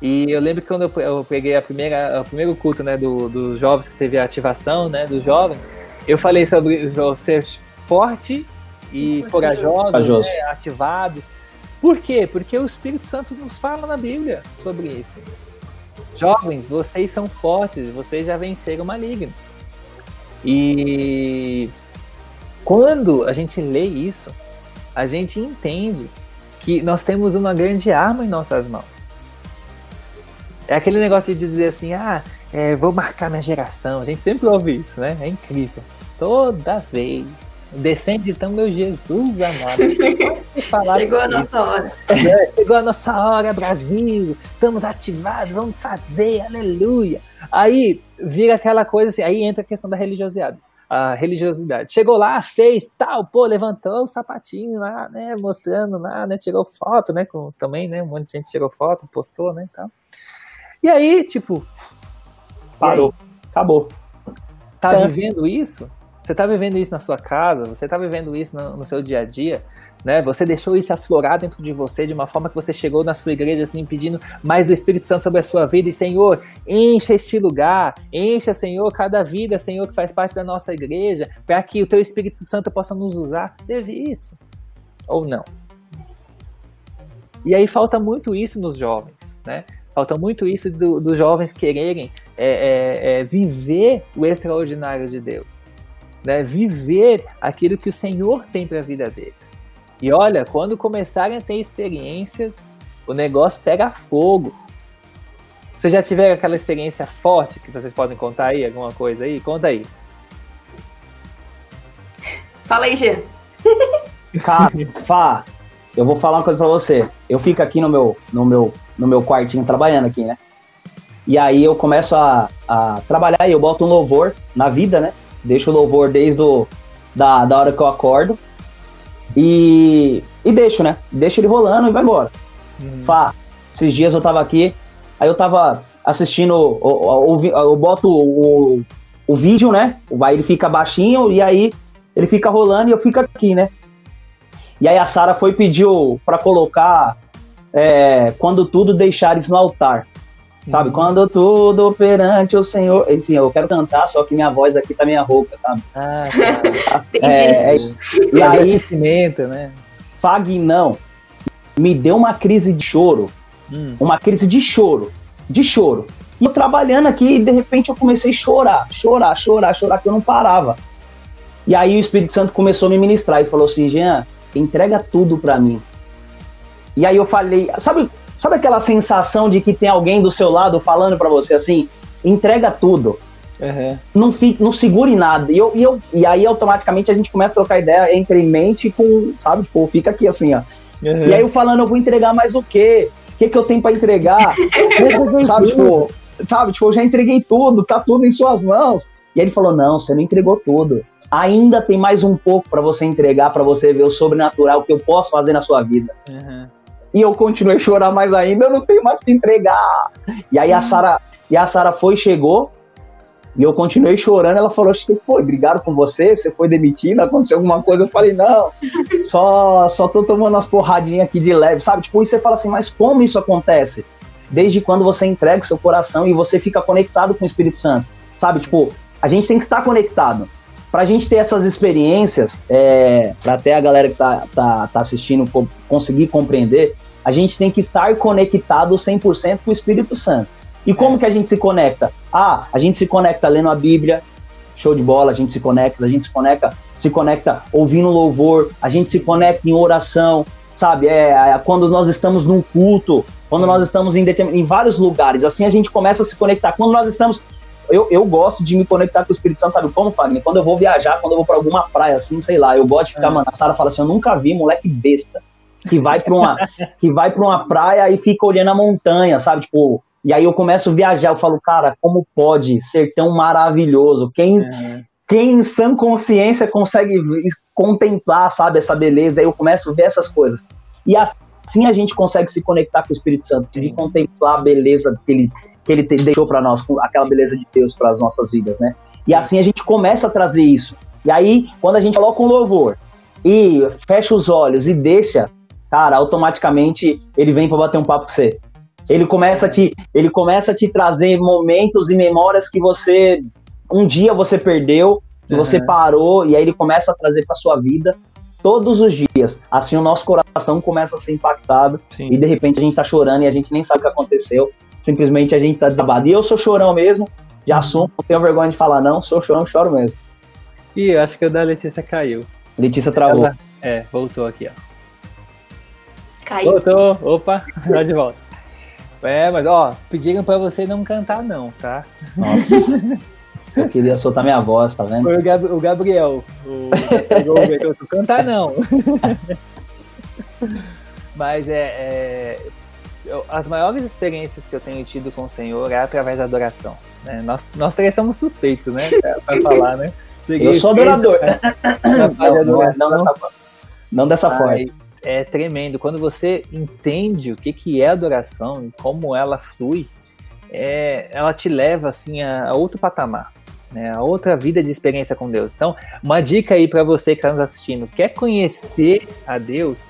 E eu lembro que quando eu peguei a primeira, o primeiro culto né, dos do jovens, que teve a ativação né, do jovem, eu falei sobre ser forte e corajoso, corajoso. Né, ativado. Por quê? Porque o Espírito Santo nos fala na Bíblia sobre isso. Jovens, vocês são fortes, vocês já venceram o maligno. E quando a gente lê isso, a gente entende que nós temos uma grande arma em nossas mãos. É aquele negócio de dizer assim, ah, é, vou marcar minha geração. A gente sempre ouve isso, né? É incrível. Toda vez. Descende então, meu Jesus amado. Chegou a nossa hora. É, chegou a nossa hora, Brasil. Estamos ativados, vamos fazer, aleluia. Aí vira aquela coisa assim, aí entra a questão da religiosidade. A religiosidade. Chegou lá, fez tal, pô, levantou o sapatinho lá, né, mostrando lá, né, tirou foto, né, com, também, né, um monte de gente tirou foto, postou, né, tal. E aí, tipo. Parou. Acabou. Tá é. vivendo isso? Você tá vivendo isso na sua casa? Você tá vivendo isso no, no, seu dia a dia? Né? Você deixou isso aflorar dentro de você de uma forma que você chegou na sua igreja assim, pedindo mais do Espírito Santo sobre a sua vida. E, Senhor, encha este lugar. Encha, Senhor, cada vida, Senhor, que faz parte da nossa igreja, para que o teu Espírito Santo possa nos usar. Teve isso? Ou não? E aí falta muito isso nos jovens, né? Falta muito isso do, dos jovens quererem é, é, é, viver o extraordinário de Deus, né? viver aquilo que o Senhor tem para a vida deles. E olha, quando começarem a ter experiências, o negócio pega fogo. Vocês já tiveram aquela experiência forte que vocês podem contar aí? Alguma coisa aí? Conta aí. Fala aí, Gê. Cara, Fá, eu vou falar uma coisa pra você. Eu fico aqui no meu, no meu no meu quartinho trabalhando aqui, né? E aí eu começo a, a trabalhar e eu boto um louvor na vida, né? Deixo o louvor desde o, da, da hora que eu acordo e, e deixo, né? Deixo ele rolando e vai embora. Uhum. Fá, esses dias eu tava aqui, aí eu tava assistindo, eu, eu, eu boto o, o vídeo, né? Aí ele fica baixinho e aí ele fica rolando e eu fico aqui, né? E aí a Sara foi pediu para colocar é, quando tudo deixares no altar. Sabe? Uhum. Quando tudo perante o Senhor. Enfim, eu quero cantar, só que minha voz aqui tá meia rouca, sabe? Ah, tá. é, é, e aí, né? Fagnão me deu uma crise de choro. Hum. Uma crise de choro. De choro. E eu trabalhando aqui, e de repente eu comecei a chorar, chorar, chorar, chorar, que eu não parava. E aí o Espírito Santo começou a me ministrar e falou assim: Jean, entrega tudo para mim. E aí eu falei, sabe, sabe aquela sensação de que tem alguém do seu lado falando para você assim, entrega tudo. Uhum. Não, fique, não segure nada. E, eu, e, eu, e aí automaticamente a gente começa a trocar ideia entre mente com, sabe, tipo, fica aqui assim, ó. Uhum. E aí eu falando, eu vou entregar mais o quê? O que, que eu tenho para entregar? sabe, tipo, sabe, tipo, eu já entreguei tudo, tá tudo em suas mãos. E aí ele falou: não, você não entregou tudo. Ainda tem mais um pouco para você entregar, para você ver o sobrenatural que eu posso fazer na sua vida. Uhum e eu continuei a chorar mais ainda, eu não tenho mais que entregar. E aí a Sara e a Sara foi chegou e eu continuei chorando. Ela falou: "Acho que foi, brigaram com você, você foi demitida, aconteceu alguma coisa?" Eu falei: "Não, só só tô tomando umas porradinhas aqui de leve, sabe? Tipo, e você fala assim: "Mas como isso acontece?" Desde quando você entrega o seu coração e você fica conectado com o Espírito Santo, sabe? Tipo, a gente tem que estar conectado para a gente ter essas experiências, é, para até a galera que tá, tá, tá assistindo conseguir compreender, a gente tem que estar conectado 100% com o Espírito Santo. E como é. que a gente se conecta? Ah, a gente se conecta lendo a Bíblia, show de bola, a gente se conecta, a gente se conecta, se conecta ouvindo louvor, a gente se conecta em oração, sabe? É, é quando nós estamos num culto, quando nós estamos em, em vários lugares, assim a gente começa a se conectar. Quando nós estamos eu, eu gosto de me conectar com o Espírito Santo, sabe como, Fagner? Quando eu vou viajar, quando eu vou pra alguma praia, assim, sei lá, eu gosto de ficar, é. mano, a Sara fala assim, eu nunca vi moleque besta que vai pra uma, que vai pra uma praia e fica olhando a montanha, sabe? Tipo, e aí eu começo a viajar, eu falo, cara, como pode ser tão maravilhoso? Quem, quem em sã consciência consegue contemplar, sabe, essa beleza, aí eu começo a ver essas coisas. E assim a gente consegue se conectar com o Espírito Santo, e contemplar a beleza que ele, que ele deixou para nós, aquela beleza de Deus para as nossas vidas, né? E assim a gente começa a trazer isso. E aí, quando a gente coloca um louvor e fecha os olhos e deixa, cara, automaticamente ele vem para bater um papo com você. Ele começa a te, ele começa a te trazer momentos e memórias que você um dia você perdeu, uhum. você parou e aí ele começa a trazer para sua vida todos os dias. Assim o nosso coração começa a ser impactado Sim. e de repente a gente tá chorando e a gente nem sabe o que aconteceu. Simplesmente a gente tá desabado. E eu sou chorão mesmo, já uhum. assumo, não tenho vergonha de falar não, sou chorão, choro mesmo. Ih, eu acho que o da Letícia caiu. Letícia travou. Ela, é, voltou aqui, ó. Caiu. Voltou, opa, tá de volta. É, mas ó, pediram pra você não cantar não, tá? Nossa. Eu queria soltar minha voz, tá vendo? Foi o, Gab o Gabriel. O, o cantar não. mas é, é eu, as maiores experiências que eu tenho tido com o Senhor é através da adoração. Né? Nós, nós três somos suspeitos, né? Pra falar, né? Eu sou adorador. Não, não, é, não, dessa, não dessa forma é tremendo. Quando você entende o que, que é adoração e como ela flui, é, ela te leva assim a, a outro patamar, né, a outra vida de experiência com Deus. Então, uma dica aí para você que está nos assistindo: quer conhecer a Deus?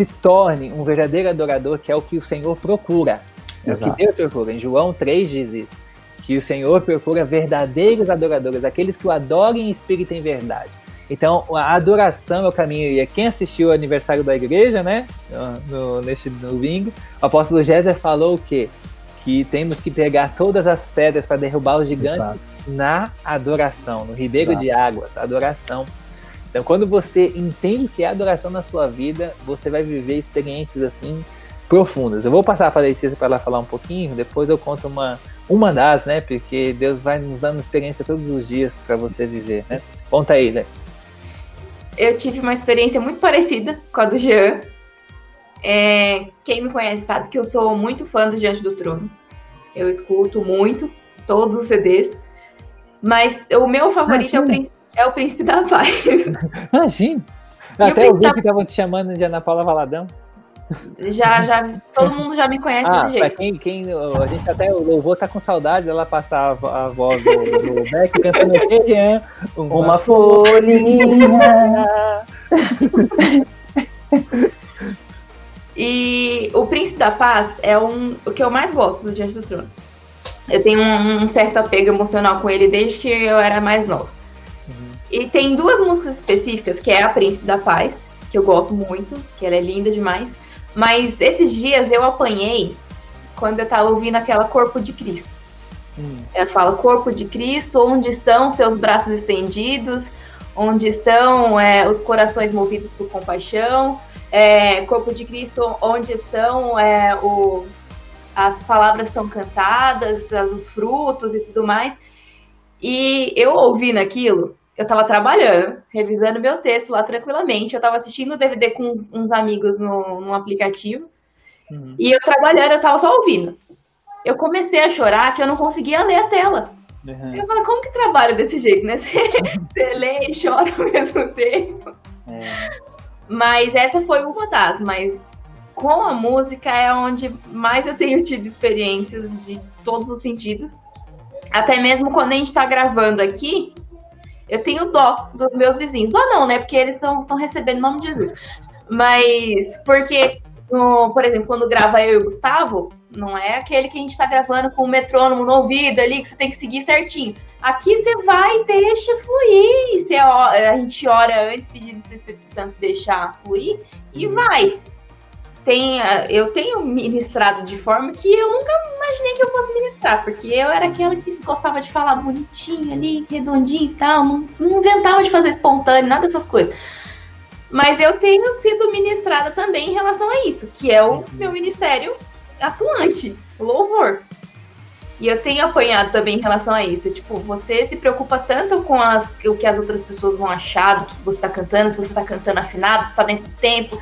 Se torne um verdadeiro adorador, que é o que o Senhor procura. É o que Deus procura. Em João 3 diz isso. Que o Senhor procura verdadeiros adoradores, aqueles que o adorem em espírito e em verdade. Então, a adoração é o caminho. E quem assistiu o aniversário da igreja, né, no, neste domingo, o apóstolo Géser falou o quê? Que temos que pegar todas as pedras para derrubar os gigantes Exato. na adoração, no ribeiro Exato. de águas, adoração. Então, quando você entende que é adoração na sua vida, você vai viver experiências assim profundas. Eu vou passar para a Letícia para ela falar um pouquinho, depois eu conto uma, uma das, né? Porque Deus vai nos dando experiência todos os dias para você viver, né? Conta aí, né? eu tive uma experiência muito parecida com a do Jean. É, quem me conhece sabe que eu sou muito fã do Diante do Trono. Eu escuto muito todos os CDs. Mas o meu favorito é o, Príncipe, é o Príncipe da Paz. Imagina! Até eu vi da... que estavam te chamando de Ana Paula Valadão. Já, já, todo mundo já me conhece ah, desse jeito. Quem, quem, a gente até, o louvor tá com saudade dela passar a, a voz do, do Beck cantando aqui, uma, uma folhinha. e o Príncipe da Paz é um, o que eu mais gosto do Diante do Trono. Eu tenho um, um certo apego emocional com ele desde que eu era mais nova. E tem duas músicas específicas, que é a Príncipe da Paz, que eu gosto muito, que ela é linda demais. Mas esses dias eu apanhei quando eu tava ouvindo aquela Corpo de Cristo. Hum. Ela fala: Corpo de Cristo, onde estão seus braços estendidos? Onde estão é, os corações movidos por compaixão? É, corpo de Cristo, onde estão é, o, as palavras estão cantadas, os frutos e tudo mais. E eu ouvindo aquilo, eu tava trabalhando, revisando meu texto lá tranquilamente. Eu tava assistindo o DVD com uns, uns amigos no, no aplicativo. Uhum. E eu trabalhando, eu tava só ouvindo. Eu comecei a chorar que eu não conseguia ler a tela. Uhum. Eu falei, como que trabalha desse jeito, né? Você, você lê e chora ao mesmo tempo. É. Mas essa foi uma das, mas com a música é onde mais eu tenho tido experiências de todos os sentidos. Até mesmo quando a gente tá gravando aqui, eu tenho dó dos meus vizinhos. Dó não, né? Porque eles estão recebendo o nome de Jesus. Mas, porque, no, por exemplo, quando grava eu e o Gustavo, não é aquele que a gente tá gravando com o metrônomo no ouvido ali, que você tem que seguir certinho. Aqui você vai e deixa fluir. Você, a gente ora antes pedindo pro Espírito Santo deixar fluir e vai tem, eu tenho ministrado de forma que eu nunca imaginei que eu fosse ministrar, porque eu era aquela que gostava de falar bonitinho ali, redondinho e tal, não, não inventava de fazer espontâneo, nada dessas coisas. Mas eu tenho sido ministrada também em relação a isso, que é o meu ministério atuante, o louvor. E eu tenho apanhado também em relação a isso. Tipo, você se preocupa tanto com as, o que as outras pessoas vão achar do que você está cantando, se você está cantando afinado, se está dentro do tempo,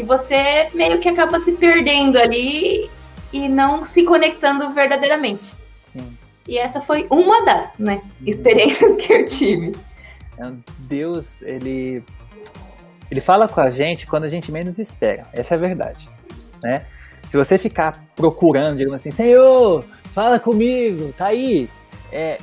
que você meio que acaba se perdendo ali e não se conectando verdadeiramente. Sim. E essa foi uma das, né, experiências que eu tive. É Deus, ele ele fala com a gente quando a gente menos espera. Essa é a verdade, né? Se você ficar procurando, digamos assim, Senhor, fala comigo, tá aí, é,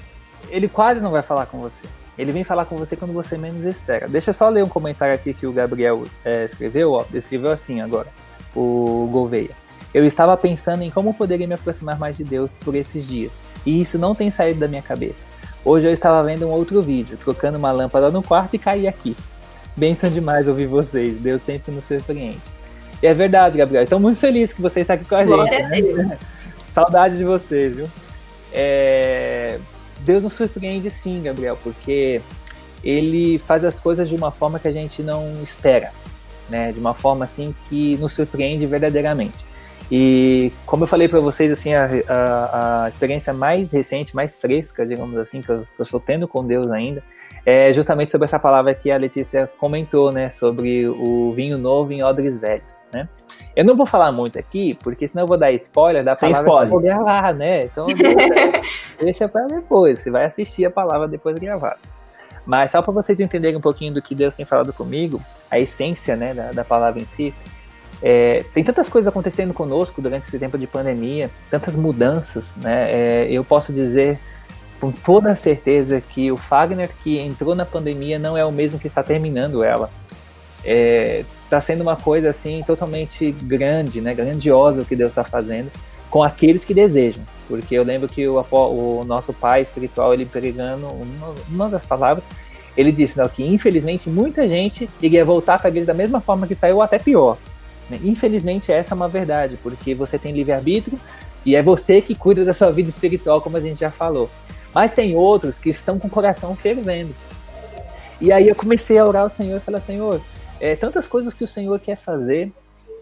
ele quase não vai falar com você. Ele vem falar com você quando você menos espera. Deixa eu só ler um comentário aqui que o Gabriel é, escreveu, ó, escreveu assim agora, o Gouveia. Eu estava pensando em como poderia me aproximar mais de Deus por esses dias, e isso não tem saído da minha cabeça. Hoje eu estava vendo um outro vídeo, trocando uma lâmpada no quarto e caí aqui. Benção demais ouvir vocês, Deus sempre nos surpreende. E é verdade, Gabriel. Estou muito feliz que você está aqui com a gente. Né? Saudade de vocês, viu? É... Deus nos surpreende sim, Gabriel, porque ele faz as coisas de uma forma que a gente não espera, né? De uma forma assim que nos surpreende verdadeiramente. E como eu falei para vocês, assim, a, a, a, experiência mais recente, mais fresca, digamos assim, que eu, que eu estou tendo com Deus ainda, é justamente sobre essa palavra que a Letícia comentou, né? Sobre o vinho novo em odres velhos, né? Eu não vou falar muito aqui, porque senão eu vou dar spoiler da Sem palavra spoiler. que eu vou gravar, né? Então deixa para depois. Você vai assistir a palavra depois gravada. Mas só para vocês entenderem um pouquinho do que Deus tem falado comigo, a essência né, da, da palavra em si, é, tem tantas coisas acontecendo conosco durante esse tempo de pandemia, tantas mudanças, né? É, eu posso dizer com toda certeza que o Fagner que entrou na pandemia não é o mesmo que está terminando ela. É, está sendo uma coisa assim totalmente grande, né, grandiosa o que Deus está fazendo com aqueles que desejam. Porque eu lembro que o, o nosso pai espiritual, ele pregando uma, uma das palavras, ele disse não, que infelizmente muita gente iria voltar para a igreja da mesma forma que saiu, ou até pior. Né? Infelizmente essa é uma verdade, porque você tem livre-arbítrio e é você que cuida da sua vida espiritual, como a gente já falou. Mas tem outros que estão com o coração fervendo. E aí eu comecei a orar ao Senhor e falar, Senhor, é, tantas coisas que o Senhor quer fazer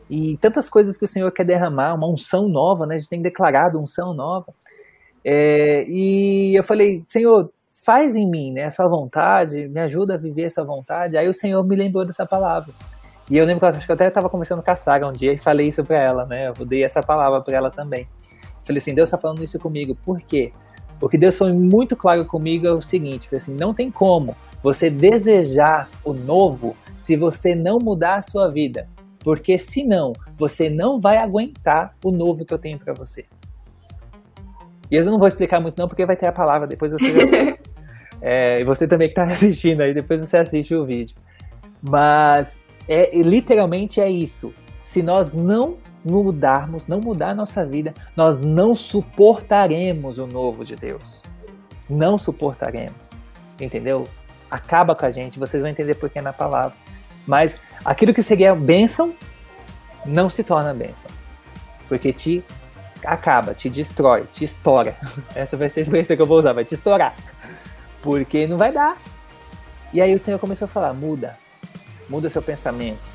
e tantas coisas que o Senhor quer derramar, uma unção nova, né? A gente tem declarado unção nova. É, e eu falei, Senhor, faz em mim, né, a sua vontade, me ajuda a viver a sua vontade. Aí o Senhor me lembrou dessa palavra. E eu lembro que eu, acho que eu até estava conversando com a Sara um dia e falei isso para ela, né? Eu dei essa palavra para ela também. Falei assim, Deus está falando isso comigo. Por quê? Porque Deus foi muito claro comigo é o seguinte, assim, não tem como você desejar o novo se você não mudar a sua vida. Porque senão, você não vai aguentar o novo que eu tenho para você. E eu não vou explicar muito não, porque vai ter a palavra, depois você vai é, E você também que está assistindo aí, depois você assiste o vídeo. Mas é, literalmente é isso. Se nós não mudarmos, não mudar a nossa vida, nós não suportaremos o novo de Deus. Não suportaremos. Entendeu? Acaba com a gente, vocês vão entender por que na palavra. Mas aquilo que seria bênção não se torna bênção. Porque te acaba, te destrói, te estoura. Essa vai ser a experiência que eu vou usar, vai te estourar. Porque não vai dar. E aí o Senhor começou a falar: muda. Muda seu pensamento.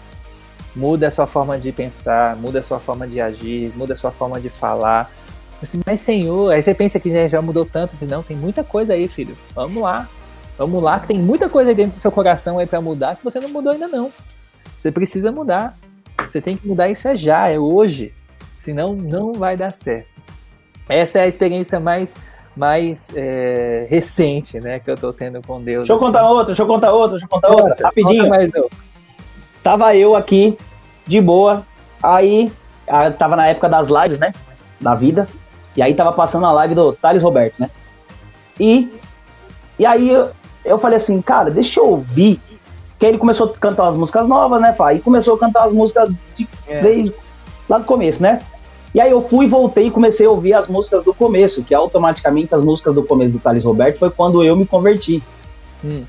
Muda a sua forma de pensar, muda a sua forma de agir, muda a sua forma de falar. Assim, mas Senhor, aí você pensa que já mudou tanto. Não, tem muita coisa aí, filho. Vamos lá. Vamos lá, que tem muita coisa dentro do seu coração aí para mudar que você não mudou ainda não. Você precisa mudar. Você tem que mudar isso é já, é hoje. Senão não vai dar certo. Essa é a experiência mais mais é, recente, né, que eu tô tendo com Deus. Deixa eu contar outra, deixa eu contar outra, deixa eu contar outra, outra rapidinho. Mais eu. Tava eu aqui, de boa, aí tava na época das lives, né, da vida, e aí tava passando a live do Thales Roberto, né, e, e aí eu falei assim, cara, deixa eu ouvir. Que ele começou a cantar as músicas novas, né, pai? E começou a cantar as músicas de, é. desde lá do começo, né? E aí eu fui, voltei e comecei a ouvir as músicas do começo, que automaticamente as músicas do começo do Thales Roberto foi quando eu me converti. Hum.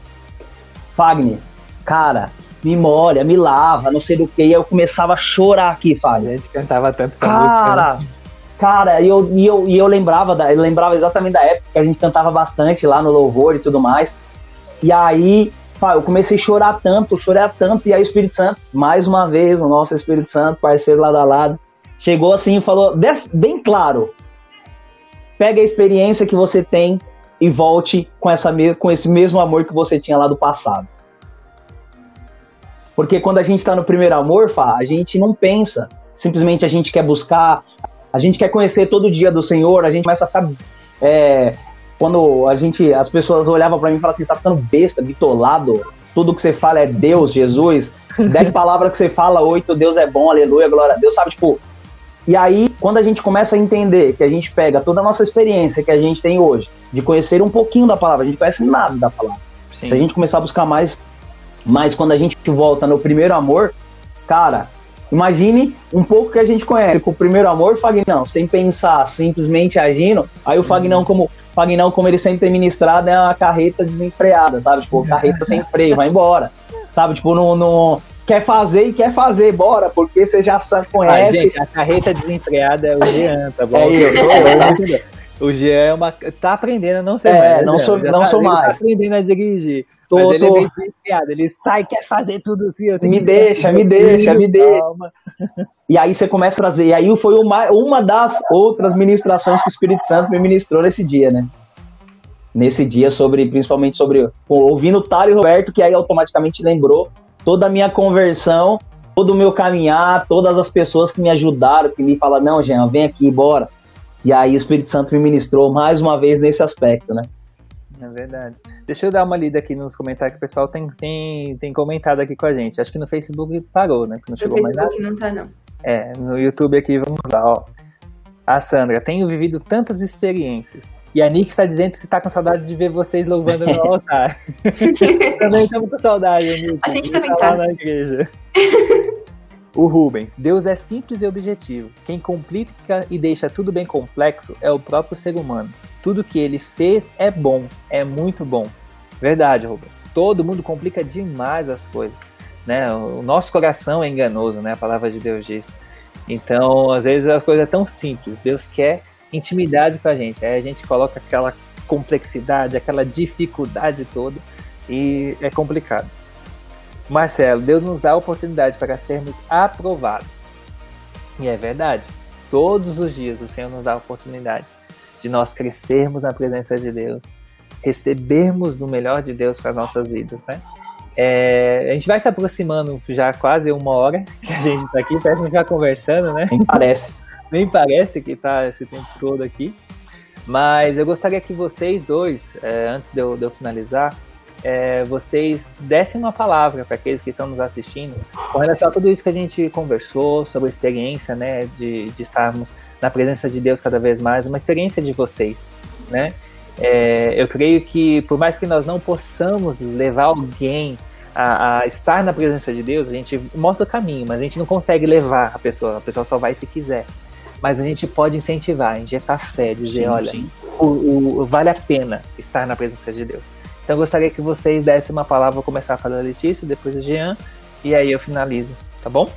Fagner, cara, me molha, me lava, não sei do que. E aí eu começava a chorar aqui, Fagner. A gente cantava tanto essa cara, música. Né? Cara, e eu, e eu, e eu lembrava, da, eu lembrava exatamente da época que a gente cantava bastante lá no louvor e tudo mais. E aí, eu comecei a chorar tanto, chorar tanto, e aí o Espírito Santo, mais uma vez, o nosso Espírito Santo, parceiro lado a lado, chegou assim e falou, bem claro, pega a experiência que você tem e volte com, essa, com esse mesmo amor que você tinha lá do passado. Porque quando a gente está no primeiro amor, Fá, a gente não pensa, simplesmente a gente quer buscar, a gente quer conhecer todo dia do Senhor, a gente começa a ficar é, quando a gente, as pessoas olhavam para mim e falavam assim, tá ficando besta, bitolado, tudo que você fala é Deus, Jesus, dez palavras que você fala, oito, Deus é bom, aleluia, glória a Deus, sabe, tipo, e aí, quando a gente começa a entender que a gente pega toda a nossa experiência que a gente tem hoje, de conhecer um pouquinho da palavra, a gente conhece nada da palavra. Sim. Se a gente começar a buscar mais, mas quando a gente volta no primeiro amor, cara, imagine um pouco que a gente conhece com o primeiro amor, Fagnão, sem pensar, simplesmente agindo. Aí o Fagnão, como Fagnão, como ele sempre tem ministrado, é uma carreta desenfreada, sabe? Tipo, carreta sem freio, vai embora. Sabe? Tipo, no, no, quer fazer e quer fazer, bora, porque você já conhece. Ah, gente, a carreta desenfreada é o Jean, tá bom? É eu, eu, eu, O Jean é uma, tá aprendendo a não ser é, mais. não sou, não tá, sou mais. Tá aprendendo a dirigir. Tô, mas ele tô... é bem desviado, ele sai, quer fazer tudo assim. me deixa, me deixa, me deixa. E aí você começa a trazer. E aí foi uma, uma das outras ministrações que o Espírito Santo me ministrou nesse dia, né? Nesse dia, sobre, principalmente sobre. Ouvindo o Thales Roberto, que aí automaticamente lembrou toda a minha conversão, todo o meu caminhar, todas as pessoas que me ajudaram, que me falaram, não, Jean, vem aqui, bora. E aí o Espírito Santo me ministrou mais uma vez nesse aspecto, né? É verdade. Deixa eu dar uma lida aqui nos comentários que o pessoal tem, tem, tem comentado aqui com a gente. Acho que no Facebook parou, né? Que não no chegou Facebook mais nada. não tá, não. É, no YouTube aqui, vamos lá, ó. A Sandra, tenho vivido tantas experiências. E a Nick está dizendo que está com saudade de ver vocês louvando no altar. também estamos com saudade, Nick. A gente também tá. na igreja. O Rubens, Deus é simples e objetivo. Quem complica e deixa tudo bem complexo é o próprio ser humano. Tudo que ele fez é bom, é muito bom. Verdade, Rubens. Todo mundo complica demais as coisas. Né? O nosso coração é enganoso, né? A palavra de Deus diz. Então, às vezes as coisas é tão simples. Deus quer intimidade com a gente. Aí a gente coloca aquela complexidade, aquela dificuldade toda e é complicado. Marcelo, Deus nos dá a oportunidade para sermos aprovados. E é verdade. Todos os dias o Senhor nos dá a oportunidade de nós crescermos na presença de Deus, recebermos do melhor de Deus para nossas vidas, né? É, a gente vai se aproximando já quase uma hora que a gente está aqui, parece que gente conversando, né? Nem parece. Nem parece que está esse tempo todo aqui. Mas eu gostaria que vocês dois, é, antes de eu, de eu finalizar, é, vocês dessem uma palavra para aqueles que estão nos assistindo com relação a tudo isso que a gente conversou, sobre a experiência né, de, de estarmos na presença de Deus cada vez mais, uma experiência de vocês. Né? É, eu creio que, por mais que nós não possamos levar alguém a, a, estar na presença de Deus, a gente mostra o caminho, mas a gente não consegue levar a pessoa, a pessoa só vai se quiser. Mas a gente pode incentivar, injetar fé, dizer: sim, olha, sim. O, o, vale a pena estar na presença de Deus. Então eu gostaria que vocês dessem uma palavra, vou começar a falar da Letícia, depois a Jean, e aí eu finalizo, tá bom?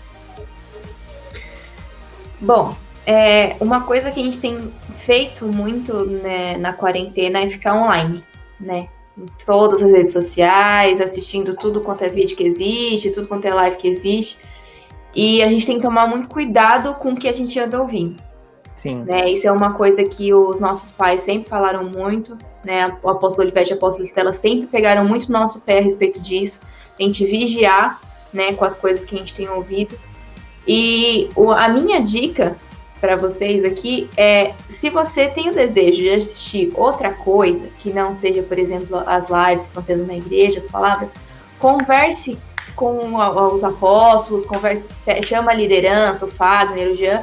Bom, é, uma coisa que a gente tem feito muito né, na quarentena é ficar online, né? Em todas as redes sociais, assistindo tudo quanto é vídeo que existe, tudo quanto é live que existe. E a gente tem que tomar muito cuidado com o que a gente anda ouvindo. Sim. Né? Isso é uma coisa que os nossos pais sempre falaram muito, né? O apóstolo Olivete e a apóstola Estela sempre pegaram muito no nosso pé a respeito disso. A gente vigiar, né, com as coisas que a gente tem ouvido. E o, a minha dica para vocês aqui é: se você tem o desejo de assistir outra coisa, que não seja, por exemplo, as lives que estão na igreja, as palavras, converse com os apóstolos, converse, chama a liderança, o Fagner, o Jean,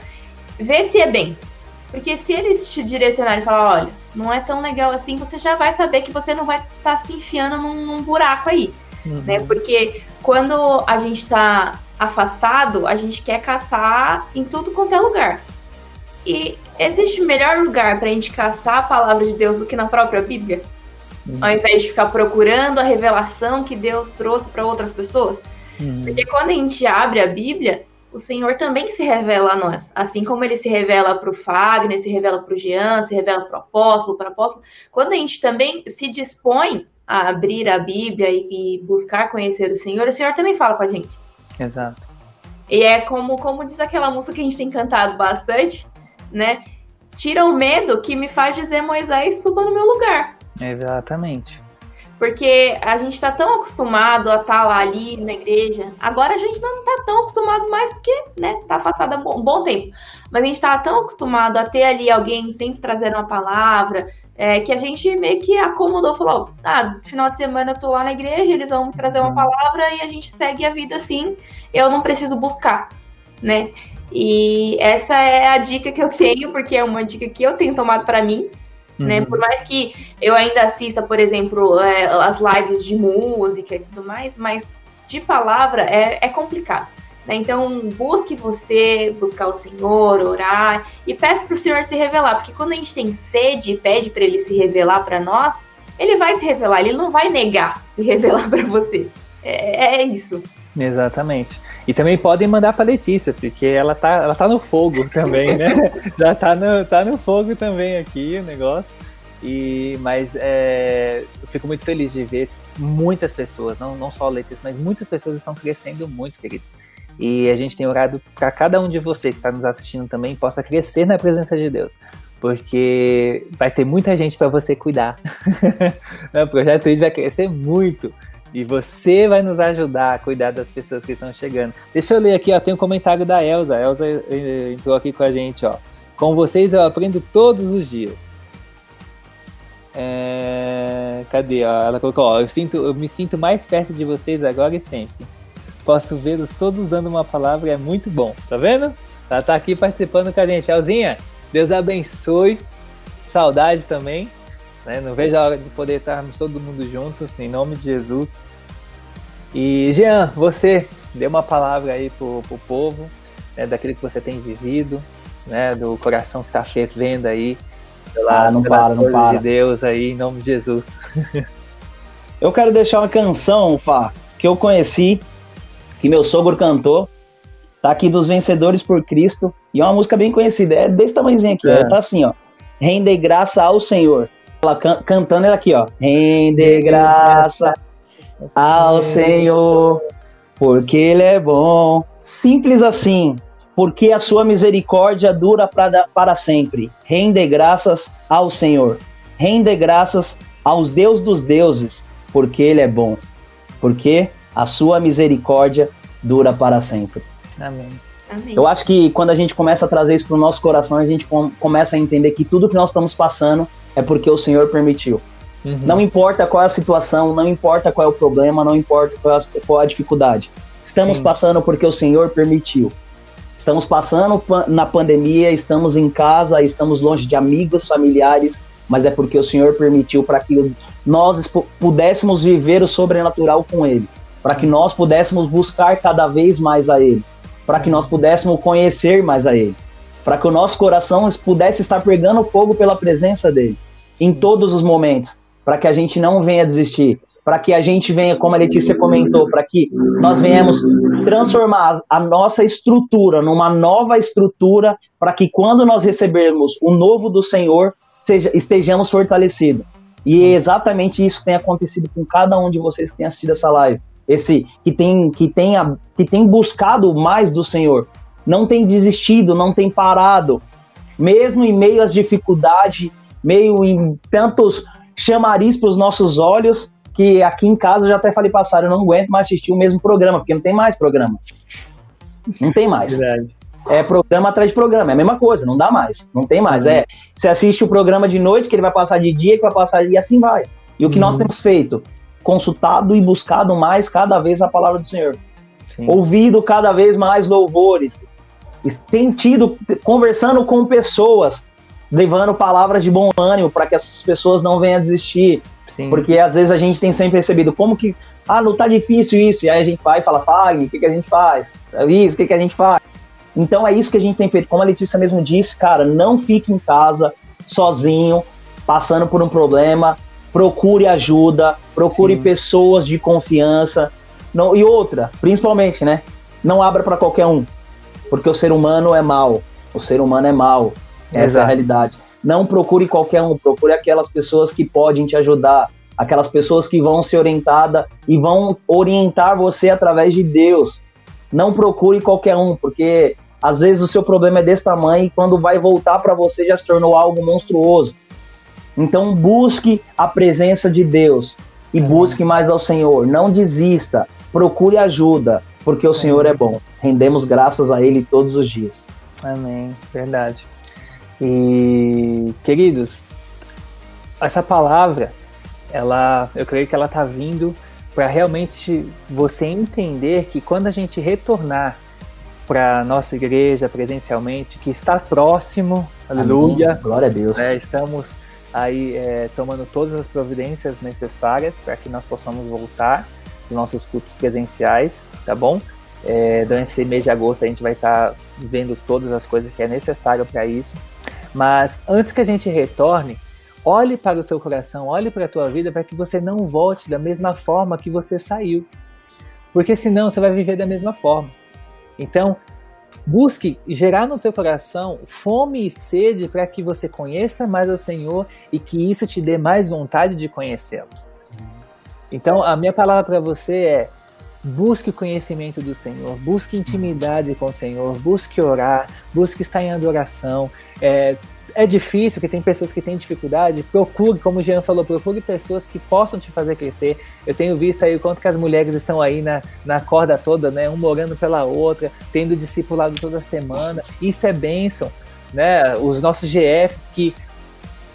vê se é bênção. Porque se eles te direcionarem e falar, olha, não é tão legal assim, você já vai saber que você não vai estar tá se enfiando num, num buraco aí. Uhum. Né? Porque quando a gente está afastado, a gente quer caçar em tudo quanto é lugar. E existe melhor lugar para a gente caçar a palavra de Deus do que na própria Bíblia? Uhum. Ao invés de ficar procurando a revelação que Deus trouxe para outras pessoas? Uhum. Porque quando a gente abre a Bíblia, o Senhor também se revela a nós. Assim como ele se revela para o Fagner, se revela para o Jean, se revela para o apóstolo, para o apóstolo. Quando a gente também se dispõe a abrir a Bíblia e, e, buscar conhecer o Senhor, o Senhor também fala com a gente. Exato. E é como, como diz aquela música que a gente tem cantado bastante, né? Tira o medo que me faz dizer Moisés suba no meu lugar. Exatamente. Porque a gente está tão acostumado a estar tá lá ali na igreja. Agora a gente não está tão acostumado mais porque, né, tá um bom, bom tempo. Mas a gente estava tão acostumado a ter ali alguém sempre trazendo uma palavra, é, que a gente meio que acomodou, falou, ah, final de semana eu tô lá na igreja, eles vão trazer uma palavra e a gente segue a vida assim, eu não preciso buscar, né? E essa é a dica que eu tenho, porque é uma dica que eu tenho tomado para mim, né? uhum. Por mais que eu ainda assista, por exemplo, é, as lives de música e tudo mais, mas de palavra é, é complicado. Né? Então, busque você, buscar o Senhor, orar e peça para o Senhor se revelar, porque quando a gente tem sede e pede para ele se revelar para nós, ele vai se revelar, ele não vai negar se revelar para você. É, é, isso. Exatamente. E também podem mandar para Letícia, porque ela tá, ela tá no fogo também, né? Já tá no, tá no fogo também aqui o negócio. E, mas é, eu fico muito feliz de ver muitas pessoas, não, não só Letícia, mas muitas pessoas estão crescendo muito, queridos. E a gente tem orado para cada um de vocês que está nos assistindo também possa crescer na presença de Deus. Porque vai ter muita gente para você cuidar. o projeto vai crescer muito. E você vai nos ajudar a cuidar das pessoas que estão chegando. Deixa eu ler aqui, ó, tem um comentário da Elsa. A Elsa eh, entrou aqui com a gente, ó. Com vocês eu aprendo todos os dias. É... Cadê? Ó? Ela colocou, ó, eu, sinto, eu me sinto mais perto de vocês agora e sempre. Posso vê-los todos dando uma palavra, é muito bom. Tá vendo? Ela tá aqui participando com a gente. Elzinha, Deus abençoe. Saudade também. Né? Não vejo a hora de poder estarmos todo mundo juntos, em nome de Jesus. E Jean, você dê uma palavra aí pro, pro povo, né, daquilo que você tem vivido, né, do coração que está fervendo aí, pela, ah, não para, não para. de Deus aí, em nome de Jesus. eu quero deixar uma canção, Fá, que eu conheci que meu sogro cantou. Tá aqui dos Vencedores por Cristo. E é uma música bem conhecida. É desse tamanhozinho aqui. É. Tá assim, ó. Rende graça ao Senhor. Ela can cantando ela aqui, ó. Rende graça ao Senhor, porque Ele é bom. Simples assim. Porque a sua misericórdia dura pra, para sempre. Rende graças ao Senhor. Rende graças aos Deus dos deuses, porque Ele é bom. Porque a sua misericórdia dura para sempre. Amém. Amém. Eu acho que quando a gente começa a trazer isso para o nosso coração, a gente com, começa a entender que tudo que nós estamos passando é porque o Senhor permitiu. Uhum. Não importa qual é a situação, não importa qual é o problema, não importa qual é a, qual é a dificuldade. Estamos Sim. passando porque o Senhor permitiu. Estamos passando na pandemia, estamos em casa, estamos longe de amigos, familiares, mas é porque o Senhor permitiu para que nós pudéssemos viver o sobrenatural com Ele para que nós pudéssemos buscar cada vez mais a Ele, para que nós pudéssemos conhecer mais a Ele, para que o nosso coração pudesse estar pegando fogo pela presença dEle, em todos os momentos, para que a gente não venha desistir, para que a gente venha, como a Letícia comentou, para que nós venhamos transformar a nossa estrutura numa nova estrutura, para que quando nós recebermos o novo do Senhor, seja, estejamos fortalecidos. E é exatamente isso tem acontecido com cada um de vocês que tem assistido essa live esse que tem que tem, que tem buscado mais do Senhor, não tem desistido, não tem parado, mesmo em meio às dificuldades, meio em tantos chamariz para os nossos olhos, que aqui em casa eu já até falei passar, eu não aguento mais assistir o mesmo programa, porque não tem mais programa. Não tem mais. Verdade. É programa atrás de programa, é a mesma coisa, não dá mais, não tem mais. É, você assiste o programa de noite, que ele vai passar de dia, que vai passar, e assim vai. E o que uhum. nós temos feito? consultado e buscado mais cada vez a palavra do Senhor. Sim. Ouvido cada vez mais louvores. Tem tido, conversando com pessoas, levando palavras de bom ânimo para que essas pessoas não venham a desistir. Sim. Porque às vezes a gente tem sempre recebido como que, ah, não tá difícil isso. E aí a gente vai e fala, Fag, o que, que a gente faz? É isso, o que, que a gente faz? Então é isso que a gente tem feito. Como a Letícia mesmo disse, cara, não fique em casa sozinho, passando por um problema procure ajuda, procure Sim. pessoas de confiança. Não, e outra, principalmente, né? Não abra para qualquer um, porque o ser humano é mau. O ser humano é mau. Essa Exato. é a realidade. Não procure qualquer um, procure aquelas pessoas que podem te ajudar, aquelas pessoas que vão ser orientadas e vão orientar você através de Deus. Não procure qualquer um, porque às vezes o seu problema é desse tamanho e quando vai voltar para você já se tornou algo monstruoso. Então busque a presença de Deus. e busque mais ao Senhor. Não desista, procure ajuda, porque o Senhor é bom. Rendemos graças a Ele todos os dias. Amém, verdade. E queridos, essa palavra, ela, eu creio que ela está vindo para realmente você entender que quando a gente retornar para nossa igreja presencialmente, que está próximo, Amém. aleluia. Glória a Deus. É, estamos aí é, tomando todas as providências necessárias para que nós possamos voltar nossos cultos presenciais, tá bom? É, durante esse mês de agosto a gente vai estar tá vendo todas as coisas que é necessário para isso. Mas antes que a gente retorne, olhe para o teu coração, olhe para a tua vida para que você não volte da mesma forma que você saiu. Porque senão você vai viver da mesma forma. Então, busque gerar no teu coração fome e sede para que você conheça mais o Senhor e que isso te dê mais vontade de conhecê-lo. Então, a minha palavra para você é: busque conhecimento do Senhor, busque intimidade com o Senhor, busque orar, busque estar em adoração. É, é difícil, que tem pessoas que têm dificuldade, procure, como o Jean falou, procure pessoas que possam te fazer crescer. Eu tenho visto aí o quanto que as mulheres estão aí na, na corda toda, né? Um orando pela outra, tendo discipulado toda semana. Isso é bênção, né? Os nossos GFs que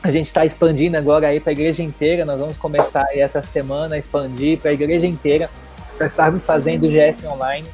a gente está expandindo agora aí para a igreja inteira, nós vamos começar essa semana a expandir para a igreja inteira, para estarmos fazendo o GF online.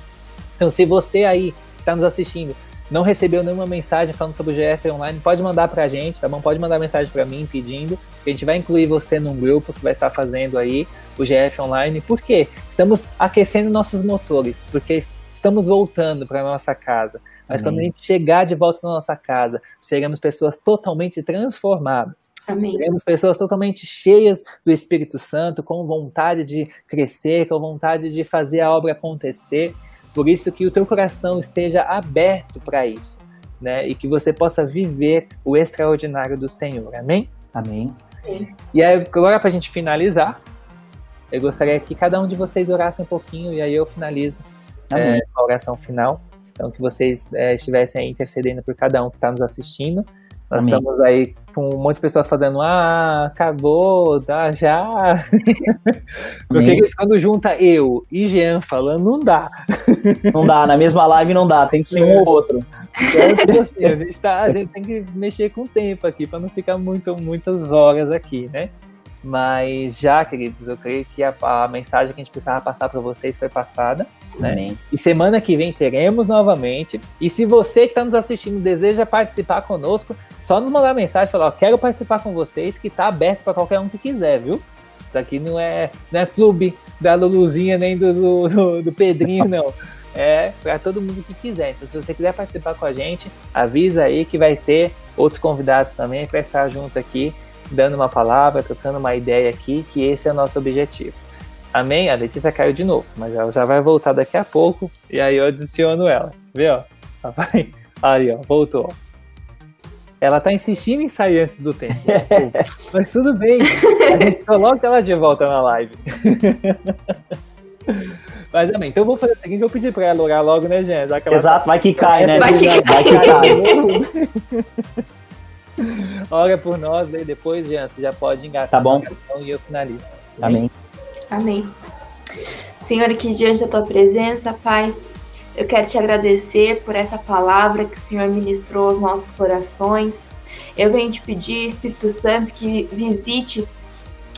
Então, se você aí está nos assistindo não recebeu nenhuma mensagem falando sobre o GF Online, pode mandar pra gente, tá bom? Pode mandar mensagem para mim pedindo. A gente vai incluir você num grupo que vai estar fazendo aí o GF Online. Por quê? Estamos aquecendo nossos motores, porque estamos voltando para nossa casa. Mas Amém. quando a gente chegar de volta na nossa casa, seremos pessoas totalmente transformadas. Amém. Seremos pessoas totalmente cheias do Espírito Santo, com vontade de crescer, com vontade de fazer a obra acontecer. Por isso que o teu coração esteja aberto para isso, né? E que você possa viver o extraordinário do Senhor. Amém? Amém. E aí, agora para a gente finalizar, eu gostaria que cada um de vocês orasse um pouquinho e aí eu finalizo é, a oração final. Então, que vocês é, estivessem aí intercedendo por cada um que está nos assistindo. Nós Amém. estamos aí com um monte de pessoas falando, ah, acabou, dá já. Porque quando junta eu e Jean falando, não dá. Não dá, na mesma live não dá, tem que ser um ou outro. Então, assim, a, gente tá, a gente tem que mexer com o tempo aqui, para não ficar muito, muitas horas aqui, né? Mas já, queridos, eu creio que a, a mensagem que a gente precisava passar para vocês foi passada. Né? E semana que vem teremos novamente. E se você que está nos assistindo deseja participar conosco, só nos mandar mensagem e falar: ó, quero participar com vocês, que está aberto para qualquer um que quiser, viu? Isso aqui não é, não é clube da Luluzinha nem do, do, do Pedrinho, não. É para todo mundo que quiser. Então, se você quiser participar com a gente, avisa aí que vai ter outros convidados também para estar junto aqui dando uma palavra, trocando uma ideia aqui, que esse é o nosso objetivo. Amém? A Letícia caiu de novo, mas ela já vai voltar daqui a pouco e aí eu adiciono ela. Vê, ó. Aí, ó, voltou. Ela tá insistindo em sair antes do tempo. mas tudo bem. A gente coloca ela de volta na live. Mas amém. Então eu vou fazer o seguinte, eu vou pedir pra ela orar logo, né, gente? Exato, tá... vai que cai, né? Vai que, vai que cai. Ora por nós, e depois, Jean, você já pode engatar tá bom. e eu finalizo. Amém. Amém. Senhor, aqui diante da tua presença, Pai, eu quero te agradecer por essa palavra que o Senhor ministrou aos nossos corações. Eu venho te pedir, Espírito Santo, que visite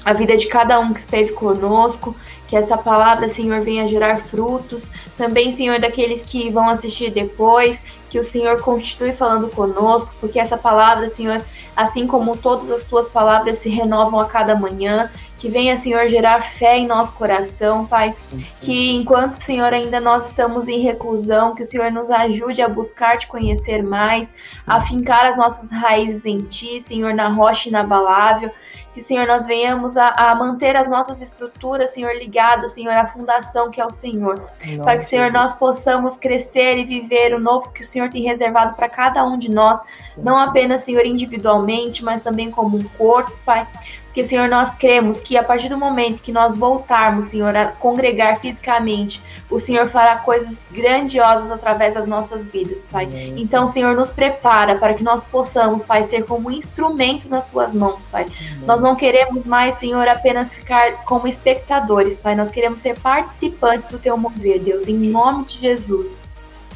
a vida de cada um que esteve conosco, que essa palavra, Senhor, venha gerar frutos. Também, Senhor, daqueles que vão assistir depois, que o Senhor continue falando conosco, porque essa palavra, Senhor, assim como todas as tuas palavras se renovam a cada manhã, que venha, Senhor, gerar fé em nosso coração, Pai. Que enquanto, Senhor, ainda nós estamos em reclusão, que o Senhor nos ajude a buscar te conhecer mais, a fincar as nossas raízes em Ti, Senhor, na rocha inabalável. Que, Senhor, nós venhamos a, a manter as nossas estruturas, Senhor, ligadas, Senhor, à fundação que é o Senhor. Para que, Senhor, nós possamos crescer e viver o novo que o Senhor tem reservado para cada um de nós. Não apenas, Senhor, individualmente, mas também como um corpo, Pai Porque, Senhor, nós cremos que a partir do momento que nós voltarmos, Senhor, a congregar fisicamente, o Senhor fará coisas grandiosas através das nossas vidas, Pai. Amém. Então, Senhor, nos prepara para que nós possamos, Pai, ser como instrumentos nas tuas mãos, Pai. Amém. Nós não queremos mais, Senhor, apenas ficar como espectadores, Pai. Nós queremos ser participantes do teu mover, Deus, em nome de Jesus.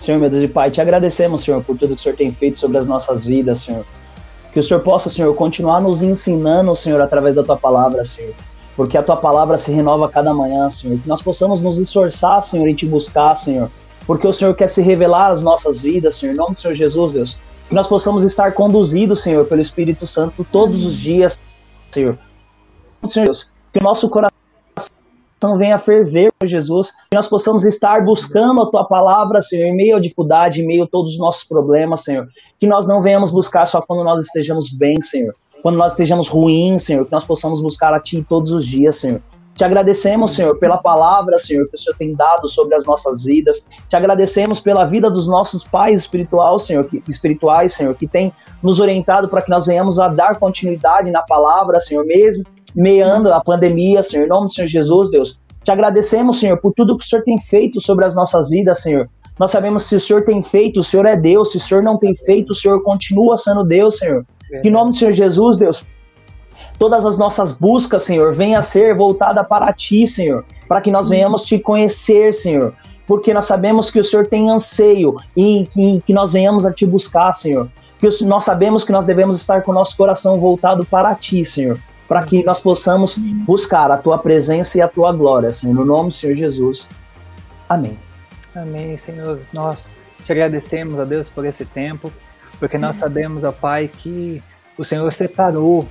Senhor, meu Deus e Pai, te agradecemos, Senhor, por tudo que o Senhor tem feito sobre as nossas vidas, Senhor. Que o Senhor possa, Senhor, continuar nos ensinando, Senhor, através da tua palavra, Senhor. Porque a tua palavra se renova cada manhã, Senhor. Que nós possamos nos esforçar, Senhor, em te buscar, Senhor. Porque o Senhor quer se revelar às nossas vidas, Senhor. Em nome do Senhor Jesus, Deus. Que nós possamos estar conduzidos, Senhor, pelo Espírito Santo todos os dias, Senhor. Senhor Deus, que o nosso coração venha ferver, Jesus, que nós possamos estar buscando a tua palavra, Senhor, em meio à dificuldade, em meio a todos os nossos problemas, Senhor. Que nós não venhamos buscar só quando nós estejamos bem, Senhor. Quando nós estejamos ruins, Senhor, que nós possamos buscar a Ti todos os dias, Senhor. Te agradecemos, Senhor, pela palavra, Senhor, que o Senhor tem dado sobre as nossas vidas. Te agradecemos pela vida dos nossos pais espiritual, Senhor, que, espirituais, Senhor, que tem nos orientado para que nós venhamos a dar continuidade na palavra, Senhor, mesmo meando a pandemia, Senhor. Em nome do Senhor Jesus, Deus. Te agradecemos, Senhor, por tudo que o Senhor tem feito sobre as nossas vidas, Senhor. Nós sabemos se o Senhor tem feito, o Senhor é Deus. Se o Senhor não tem feito, o Senhor continua sendo Deus, Senhor. Que em nome do Senhor Jesus, Deus, todas as nossas buscas, Senhor, venha a ser voltada para Ti, Senhor, para que nós Sim. venhamos Te conhecer, Senhor. Porque nós sabemos que o Senhor tem anseio e que, que nós venhamos a Te buscar, Senhor. Que nós sabemos que nós devemos estar com o nosso coração voltado para Ti, Senhor para que nós possamos buscar a tua presença e a tua glória, Senhor, no nome do Senhor Jesus. Amém. Amém, Senhor. Nós te agradecemos, a Deus, por esse tempo, porque nós sabemos, ó Pai, que o Senhor separou,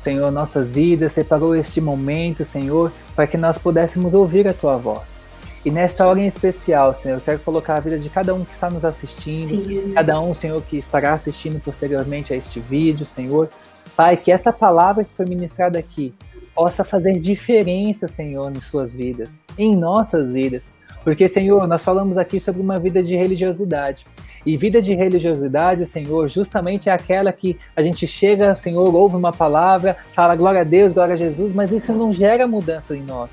Senhor, nossas vidas, separou este momento, Senhor, para que nós pudéssemos ouvir a tua voz. E nesta hora em especial, Senhor, eu quero colocar a vida de cada um que está nos assistindo, Sim, cada um, Senhor, que estará assistindo posteriormente a este vídeo, Senhor, Pai, que essa palavra que foi ministrada aqui possa fazer diferença, Senhor, em suas vidas, em nossas vidas. Porque, Senhor, nós falamos aqui sobre uma vida de religiosidade. E vida de religiosidade, Senhor, justamente é aquela que a gente chega, Senhor, ouve uma palavra, fala glória a Deus, glória a Jesus, mas isso não gera mudança em nós.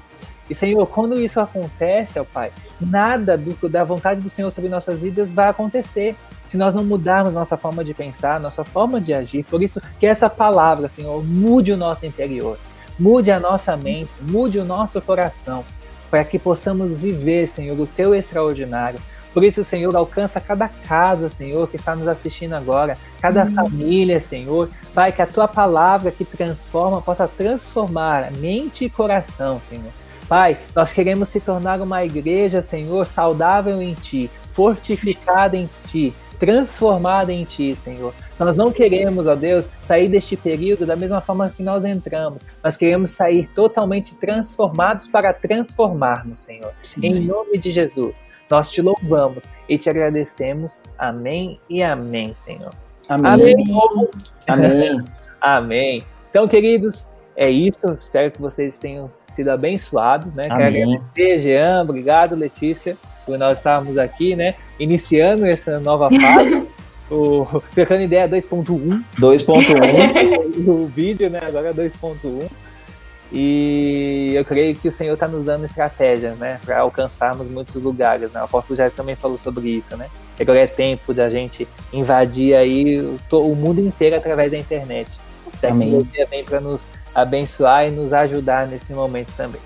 E, Senhor, quando isso acontece, ó Pai, nada do, da vontade do Senhor sobre nossas vidas vai acontecer se nós não mudarmos nossa forma de pensar, nossa forma de agir. Por isso que essa palavra, Senhor, mude o nosso interior, mude a nossa mente, mude o nosso coração, para que possamos viver, Senhor, o teu extraordinário. Por isso, Senhor, alcança cada casa, Senhor, que está nos assistindo agora, cada uhum. família, Senhor. Pai, que a tua palavra que transforma possa transformar mente e coração, Senhor. Pai, nós queremos se tornar uma igreja, Senhor, saudável em Ti, fortificada em Ti, transformada em Ti, Senhor. Nós não queremos, ó Deus, sair deste período da mesma forma que nós entramos. Nós queremos sair totalmente transformados para transformarmos, Senhor. Sim, em nome de Jesus, nós te louvamos e te agradecemos. Amém e amém, Senhor. Amém. Amém. Amém. amém. Então, queridos, é isso. Espero que vocês tenham sido abençoados, né? Amém. Quero agradecer, Jean. Obrigado, Letícia por nós estarmos aqui, né? Iniciando essa nova fase. o Trocando Ideia 2.1. 2.1. o vídeo, né? Agora 2.1. E eu creio que o Senhor está nos dando estratégia, né? Para alcançarmos muitos lugares. Né? O apóstolo Jéssica também falou sobre isso, né? Que agora é tempo da gente invadir aí o, o mundo inteiro através da internet. Tecnologia vem para nos abençoar e nos ajudar nesse momento também.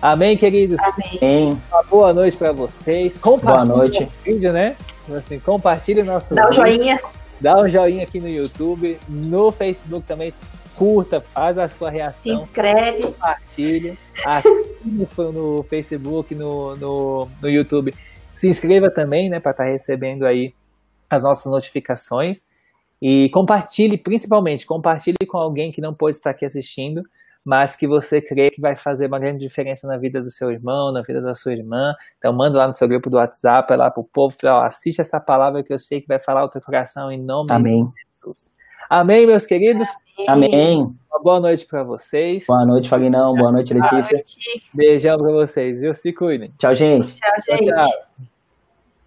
Amém, queridos? Amém. Uma boa noite para vocês. Compartilhe boa noite. o vídeo, né? Assim, compartilhe o nosso Dá um joinha. Dá um joinha aqui no YouTube, no Facebook também. Curta, faz a sua reação. Se inscreve. Compartilhe. Aqui no, no Facebook, no, no, no YouTube. Se inscreva também, né? Para estar tá recebendo aí as nossas notificações. E compartilhe, principalmente, compartilhe com alguém que não pôde estar aqui assistindo mas que você crê que vai fazer uma grande diferença na vida do seu irmão, na vida da sua irmã. Então manda lá no seu grupo do WhatsApp, lá para o povo, fala, ó, assiste essa palavra que eu sei que vai falar o teu coração em nome Amém. de Jesus. Amém, meus queridos? Amém. Uma boa noite para vocês. Boa noite, Fagnão. Boa noite, Letícia. Boa noite. Beijão para vocês, viu? Se cuidem. Tchau, gente. Tchau, gente. Tchau, tchau.